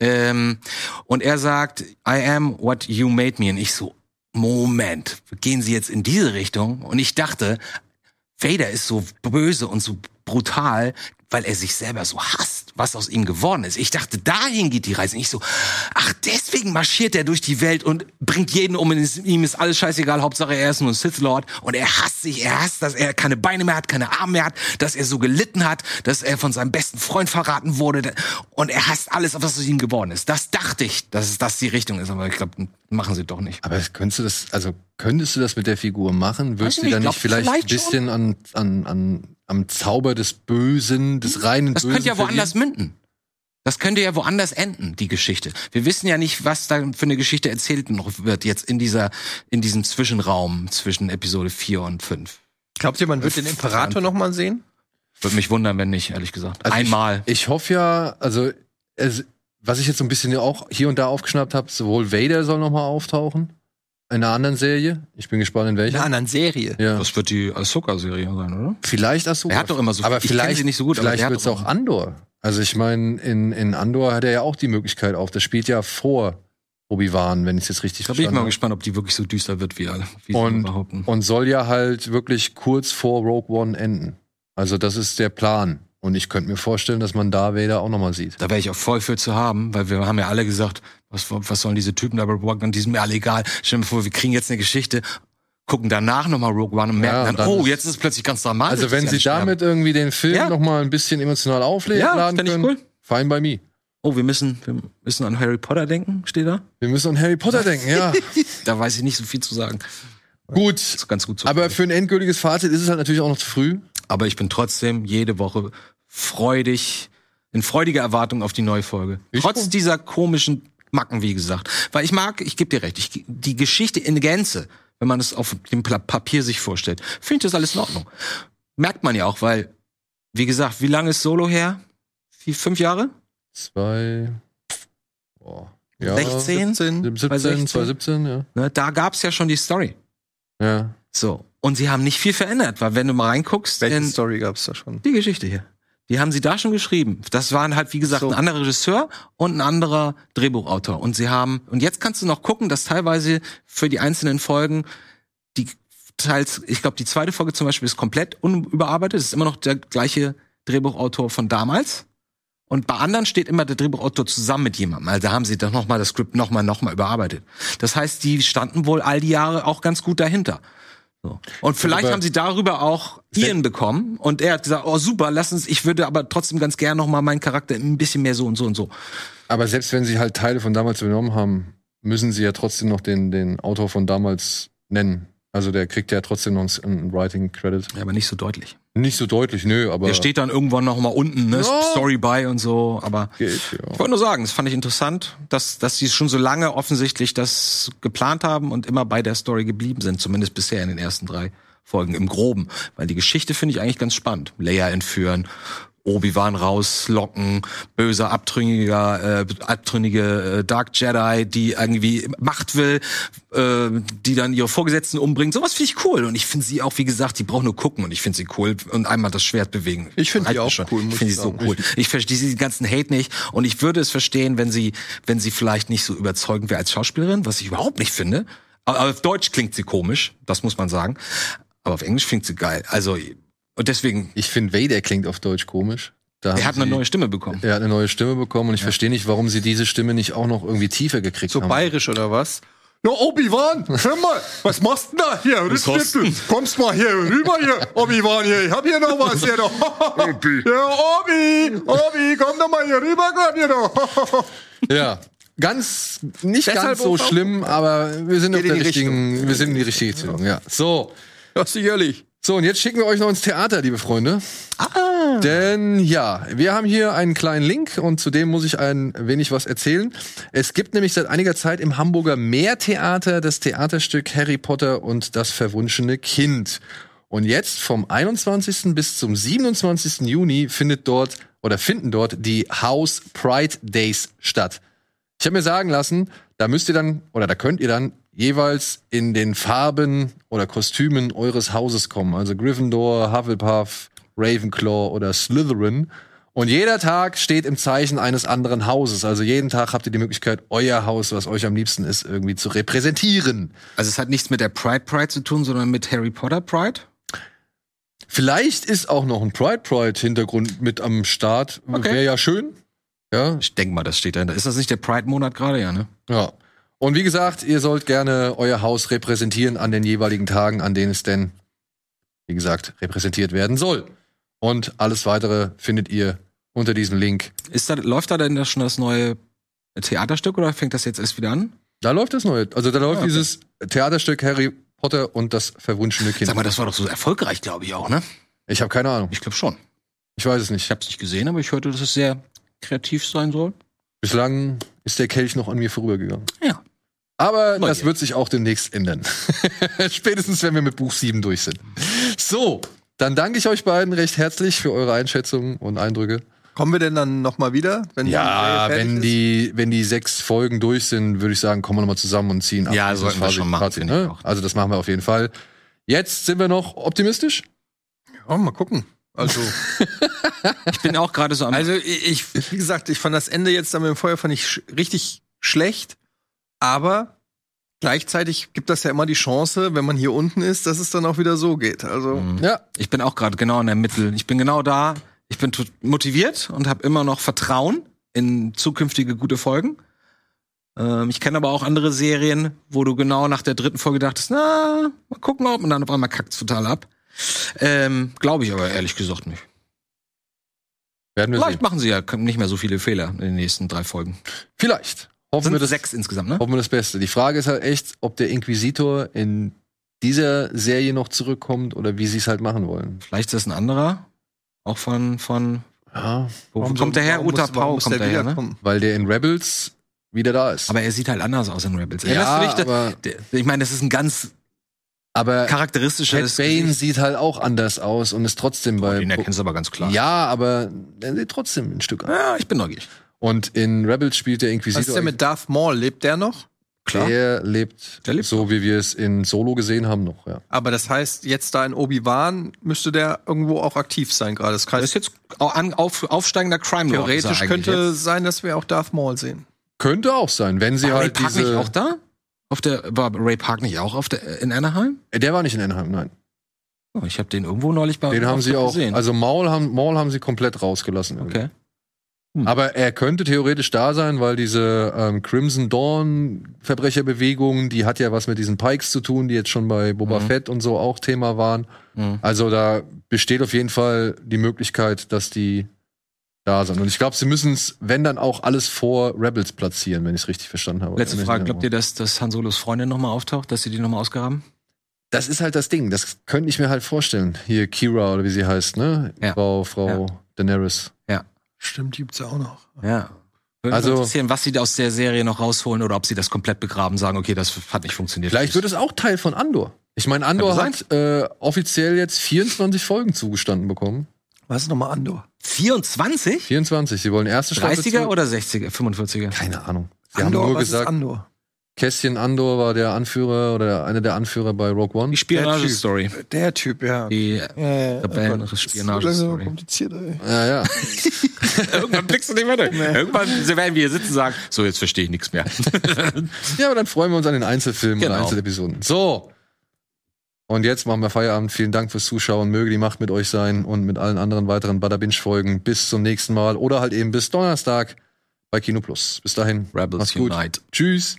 Ähm, und er sagt, I am what you made me. Und ich so, Moment, gehen Sie jetzt in diese Richtung? Und ich dachte, Vader ist so böse und so brutal, weil er sich selber so hasst, was aus ihm geworden ist. Ich dachte, dahin geht die Reise. Und ich so, ach, deswegen marschiert er durch die Welt und bringt jeden um. Ihm ist alles scheißegal. Hauptsache, er ist nur ein Sith Lord. Und er hasst sich. Er hasst, dass er keine Beine mehr hat, keine Arme mehr hat, dass er so gelitten hat, dass er von seinem besten Freund verraten wurde. Und er hasst alles, was aus ihm geworden ist. Das dachte ich, dass das die Richtung ist. Aber ich glaube, machen sie doch nicht. Aber könntest du das, also könntest du das mit der Figur machen? Würdest du nicht, da nicht vielleicht, vielleicht ein bisschen an, an, an, am Zauber des Bösen, des reinen Das Bösen könnte ja woanders verlieren? münden. Das könnte ja woanders enden, die Geschichte. Wir wissen ja nicht, was da für eine Geschichte erzählt noch wird jetzt in dieser, in diesem Zwischenraum zwischen Episode 4 und 5. Glaubt ihr, man wird den Imperator noch mal sehen? Würde mich wundern, wenn nicht, ehrlich gesagt. Also Einmal. Ich, ich hoffe ja, also es, was ich jetzt so ein bisschen auch hier und da aufgeschnappt habe, sowohl Vader soll noch mal auftauchen in einer anderen Serie. Ich bin gespannt in In welcher. einer anderen Serie. ja. Das wird die Ahsoka-Serie sein, oder? Vielleicht Ahsoka. Er hat doch immer so- aber kenn vielleicht, sie nicht so gut, vielleicht hat wird es auch Andor. Also ich meine, in, in Andor hat er ja auch die Möglichkeit auf. Das spielt ja vor Obi-Wan, wenn ich es jetzt richtig Da bin ich mal gespannt, ob die wirklich so düster wird, wie alle, wie sie Und, behaupten. und soll ja halt wirklich kurz vor Rogue One enden. Also das ist der Plan. Und ich könnte mir vorstellen, dass man da Vader auch noch mal sieht. Da wäre ich auch voll für zu haben, weil wir haben ja alle gesagt, was, was sollen diese Typen da bei Rogue One, die sind mir alle egal. Stell dir vor, wir kriegen jetzt eine Geschichte, gucken danach nochmal Rogue One und merken Ja, dann, und dann oh, ist- jetzt ist es plötzlich ganz dramatisch. Also wenn sie alle sterben. damit irgendwie den Film Ja. noch mal ein bisschen emotional aufladen Ja, können, cool. fine by me. Oh, wir müssen, wir müssen an Harry Potter denken, steht da? Wir müssen an Harry Potter denken, ja. Da weiß ich nicht so viel zu sagen. Gut. ist ganz gut zu Aber für ein endgültiges Fazit ist es halt natürlich auch noch zu früh. Aber ich bin trotzdem jede Woche freudig, in freudiger Erwartung auf die neue Folge. Ich Trotz dieser komischen Macken, wie gesagt. Weil ich mag, ich gebe dir recht, ich, die Geschichte in Gänze, wenn man es auf dem Papier sich vorstellt, finde ich das alles in Ordnung. Merkt man ja auch, weil, wie gesagt, wie lange ist Solo her? Vier, fünf Jahre? Zwei. Boah. Ja, 16? 17. 17, Bei 16? 2017, ja. Ne, da gab's ja schon die Story. Ja. So. Und sie haben nicht viel verändert, weil wenn du mal reinguckst, Welche in, Story gab's da schon? Die Geschichte hier. Die haben sie da schon geschrieben. Das waren halt, wie gesagt, So. ein anderer Regisseur und ein anderer Drehbuchautor. Und sie haben, und jetzt kannst du noch gucken, dass teilweise für die einzelnen Folgen die teils, ich glaube, die zweite Folge zum Beispiel ist komplett unüberarbeitet. Es ist immer noch der gleiche Drehbuchautor von damals. Und bei anderen steht immer der Drehbuchautor zusammen mit jemandem. Also da haben sie doch noch mal das Skript noch mal, noch mal überarbeitet. Das heißt, die standen wohl all die Jahre auch ganz gut dahinter. So. Und vielleicht Aber- haben sie darüber auch Ian bekommen und er hat gesagt, oh super, lass uns, ich würde aber trotzdem ganz gern noch mal meinen Charakter ein bisschen mehr so und so und so. Aber selbst wenn sie halt Teile von damals übernommen haben, müssen sie ja trotzdem noch den, den Autor von damals nennen. Also der kriegt ja trotzdem noch einen einen Writing-Credit. Ja, aber nicht so deutlich. Nicht so deutlich, nö, aber. Der steht dann irgendwann noch mal unten, ne, Ja. Story by und so, aber Geht, ja. Ich wollte nur sagen, das fand ich interessant, dass, dass sie schon so lange offensichtlich das geplant haben und immer bei der Story geblieben sind, zumindest bisher in den ersten drei Folgen im Groben. Weil die Geschichte finde ich eigentlich ganz spannend. Leia entführen, Obi-Wan rauslocken, böser, abtrünniger, äh, abtrünnige äh, Dark Jedi, die irgendwie Macht will, äh, die dann ihre Vorgesetzten umbringt. Sowas finde ich cool. Und ich finde sie auch, wie gesagt, die braucht nur gucken und ich finde sie cool und einmal das Schwert bewegen. Ich finde die auch schon. cool, muss Ich finde ich sie so cool. Ich verstehe diesen ganzen Hate nicht und ich würde es verstehen, wenn sie, wenn sie vielleicht nicht so überzeugend wäre als Schauspielerin, was ich überhaupt nicht finde. Aber auf Deutsch klingt sie komisch, das muss man sagen. Aber auf Englisch klingt sie geil. Also und deswegen, Ich finde, Vader klingt auf Deutsch komisch. Da er hat eine sie- neue Stimme bekommen. Er hat eine neue Stimme bekommen und ich verstehe nicht, warum sie diese Stimme nicht auch noch irgendwie tiefer gekriegt So haben. bayerisch oder was? Na, Obi-Wan, hör mal, was machst du denn da hier? Du? Kommst mal hier rüber hier, Obi-Wan hier. Ich hab hier noch was hier doch. Obi. Ja, Obi, Obi, komm doch mal hier rüber, komm hier doch. Ja. Ganz, nicht Deshalb ganz so schlimm, aber wir sind auf der die richtigen, wir sind in die richtige Richtung, ja. So. Ja, sicherlich. So, und jetzt schicken wir euch noch ins Theater, liebe Freunde. Ah. Denn ja, wir haben hier einen kleinen Link und zu dem muss ich ein wenig was erzählen. Es gibt nämlich seit einiger Zeit im Hamburger Meertheater das Theaterstück Harry Potter und das verwunschene Kind. Und jetzt vom 21. bis zum 27. Juni findet dort oder finden dort die House Pride Days statt. Ich habe mir sagen lassen, da müsst ihr dann oder da könnt ihr dann jeweils in den Farben oder Kostümen eures Hauses kommen. Also Gryffindor, Hufflepuff, Ravenclaw oder Slytherin. Und jeder Tag steht im Zeichen eines anderen Hauses. Also jeden Tag habt ihr die Möglichkeit, euer Haus, was euch am liebsten ist, irgendwie zu repräsentieren. Also es hat nichts mit der Pride Pride zu tun, sondern mit Harry Potter Pride. Vielleicht ist auch noch ein Pride Pride Hintergrund mit am Start. Okay. Wäre ja schön. Ja, Ich denke mal, das steht dahinter. Ist das nicht der Pride-Monat gerade, ja, ne? Ja. Und wie gesagt, ihr sollt gerne euer Haus repräsentieren an den jeweiligen Tagen, an denen es denn, wie gesagt, repräsentiert werden soll. Und alles weitere findet ihr unter diesem Link. Ist da, läuft da denn das schon das neue Theaterstück oder fängt das jetzt erst wieder an? Da läuft das neue. Also da läuft Ah, okay. dieses Theaterstück Harry Potter und das verwunschene Kind. Sag mal, das war doch so erfolgreich, glaube ich auch, ne? ich habe keine Ahnung. Ich glaube schon. Ich weiß es nicht. Ich habe es nicht gesehen, aber ich hörte, dass es sehr kreativ sein soll. Bislang ist der Kelch noch an mir vorübergegangen. Ja. Aber Neugier. das wird sich auch demnächst ändern. Spätestens, wenn wir mit Buch 7 durch sind. So, dann danke ich euch beiden recht herzlich für eure Einschätzungen und Eindrücke. Kommen wir denn dann noch mal wieder? Wenn die Ja, fertig wenn ist? die, wenn die sechs Folgen durch sind, würde ich sagen, kommen wir nochmal zusammen und ziehen Ja, dieses sollten wir schon machen, ich ne? auch. Also das machen wir auf jeden Fall. Jetzt sind wir noch optimistisch. Ja, mal gucken. Also, Ich bin auch gerade so am. also ich, wie gesagt, ich fand das Ende jetzt dann mit dem Feuer fand ich sch richtig schlecht, aber gleichzeitig gibt das ja immer die Chance, wenn man hier unten ist, dass es dann auch wieder so geht. Also, Ja, ich bin auch gerade genau in der Mitte. Ich bin genau da. Ich bin motiviert und habe immer noch Vertrauen in zukünftige gute Folgen. Ähm, ich kenne aber auch andere Serien, wo du genau nach der dritten Folge dachtest, na, mal gucken, ob und dann auf einmal kackt's total ab. Ähm, Glaube ich aber ehrlich gesagt nicht. werden wir Vielleicht sehen. machen sie ja nicht mehr so viele Fehler in den nächsten drei Folgen. Vielleicht. Hoffen Sind wir das, sechs insgesamt, ne? hoffen wir das Beste. Die Frage ist halt echt, ob der Inquisitor in dieser Serie noch zurückkommt oder wie sie es halt machen wollen. Vielleicht ist das ein anderer. Auch von, von, Ja, wo warum kommt der her? warum Uta Pau kommt der der her, ne? weil der in Rebels wieder da ist. Aber er sieht halt anders aus in Rebels. Ja, dich? aber- Der- ich meine, das ist ein ganz aber charakteristischer Cat Bane sieht halt auch anders aus und ist trotzdem bei. Den erkennst du aber ganz klar. ja, aber er sieht trotzdem ein Stück an. Ja, ich bin neugierig. Und in Rebels spielt der Was Inquisitor. ist denn mit Darth Maul? Lebt der noch? Klar. Der lebt, Der lebt so, wie wir es in Solo gesehen haben, noch, ja. Aber das heißt, jetzt da in Obi-Wan müsste der irgendwo auch aktiv sein gerade. Das Das ist jetzt auf, aufsteigender Crime theoretisch könnte jetzt. sein, dass wir auch Darth Maul sehen. Könnte auch sein, wenn sie War Ray halt Park nicht auch da? Auf der, war Ray Park nicht auch auf der, in Anaheim? Der war nicht in Anaheim, nein. Oh, ich habe den irgendwo neulich bei Den haben sie auch. gesehen. Also Maul haben, Maul haben sie komplett rausgelassen. okay. Hm. Aber er könnte theoretisch da sein, weil diese ähm, Crimson Dawn Verbrecherbewegung, die hat ja was mit diesen Pikes zu tun, die jetzt schon bei Boba Mhm. Fett und so auch Thema waren. Mhm. Also da besteht auf jeden Fall die Möglichkeit, dass die da sind. Und ich glaube, sie müssen es, wenn dann auch alles vor Rebels platzieren, wenn ich es richtig verstanden habe. Letzte Frage. Glaubt ihr, dass, dass Han Solos Freundin nochmal auftaucht, dass sie die nochmal ausgraben? Das ist halt das Ding. Das könnte ich mir halt vorstellen. Hier Kira oder wie sie heißt, ne? Ja. Frau, Frau Daenerys. Stimmt, die gibt's ja auch noch. Ja. Würde Also- interessieren, was sie aus der Serie noch rausholen oder ob sie das komplett begraben, sagen, okay, das hat nicht funktioniert. Vielleicht wird es auch Teil von Andor. Ich meine, Andor hat äh, offiziell jetzt 24 Folgen zugestanden bekommen. Was ist nochmal Andor? 24? 24. Sie wollen erste Staffel. 30er zu- oder 60er? 45er? Keine Ahnung. Sie Andor, haben nur was gesagt, ist Andor? Kästchen Andor war der Anführer oder einer der Anführer bei Rogue One. Die Spionage-Story. Der Typ, ja. Die Ja, ja, Rebellen- oh kompliziert, ey. Ja, ja. Irgendwann blickst du nicht mehr durch. Irgendwann werden wir hier sitzen und sagen, so, jetzt verstehe ich nichts mehr. ja, aber dann freuen wir uns an den Einzelfilmen Genau. und Einzelepisoden. So. Und jetzt machen wir Feierabend. Vielen Dank fürs Zuschauen. Möge die Macht mit euch sein und mit allen anderen weiteren Bada Binge Folgen. Bis zum nächsten Mal oder halt eben bis Donnerstag bei Kino Plus. Bis dahin. Rebels Macht's gut. Unite. Tschüss.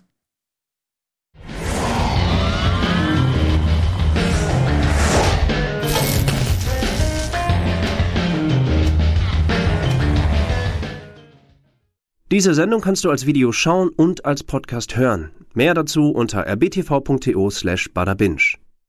Diese Sendung kannst du als Video schauen und als Podcast hören. Mehr dazu unter rbtv.to slash badabinch.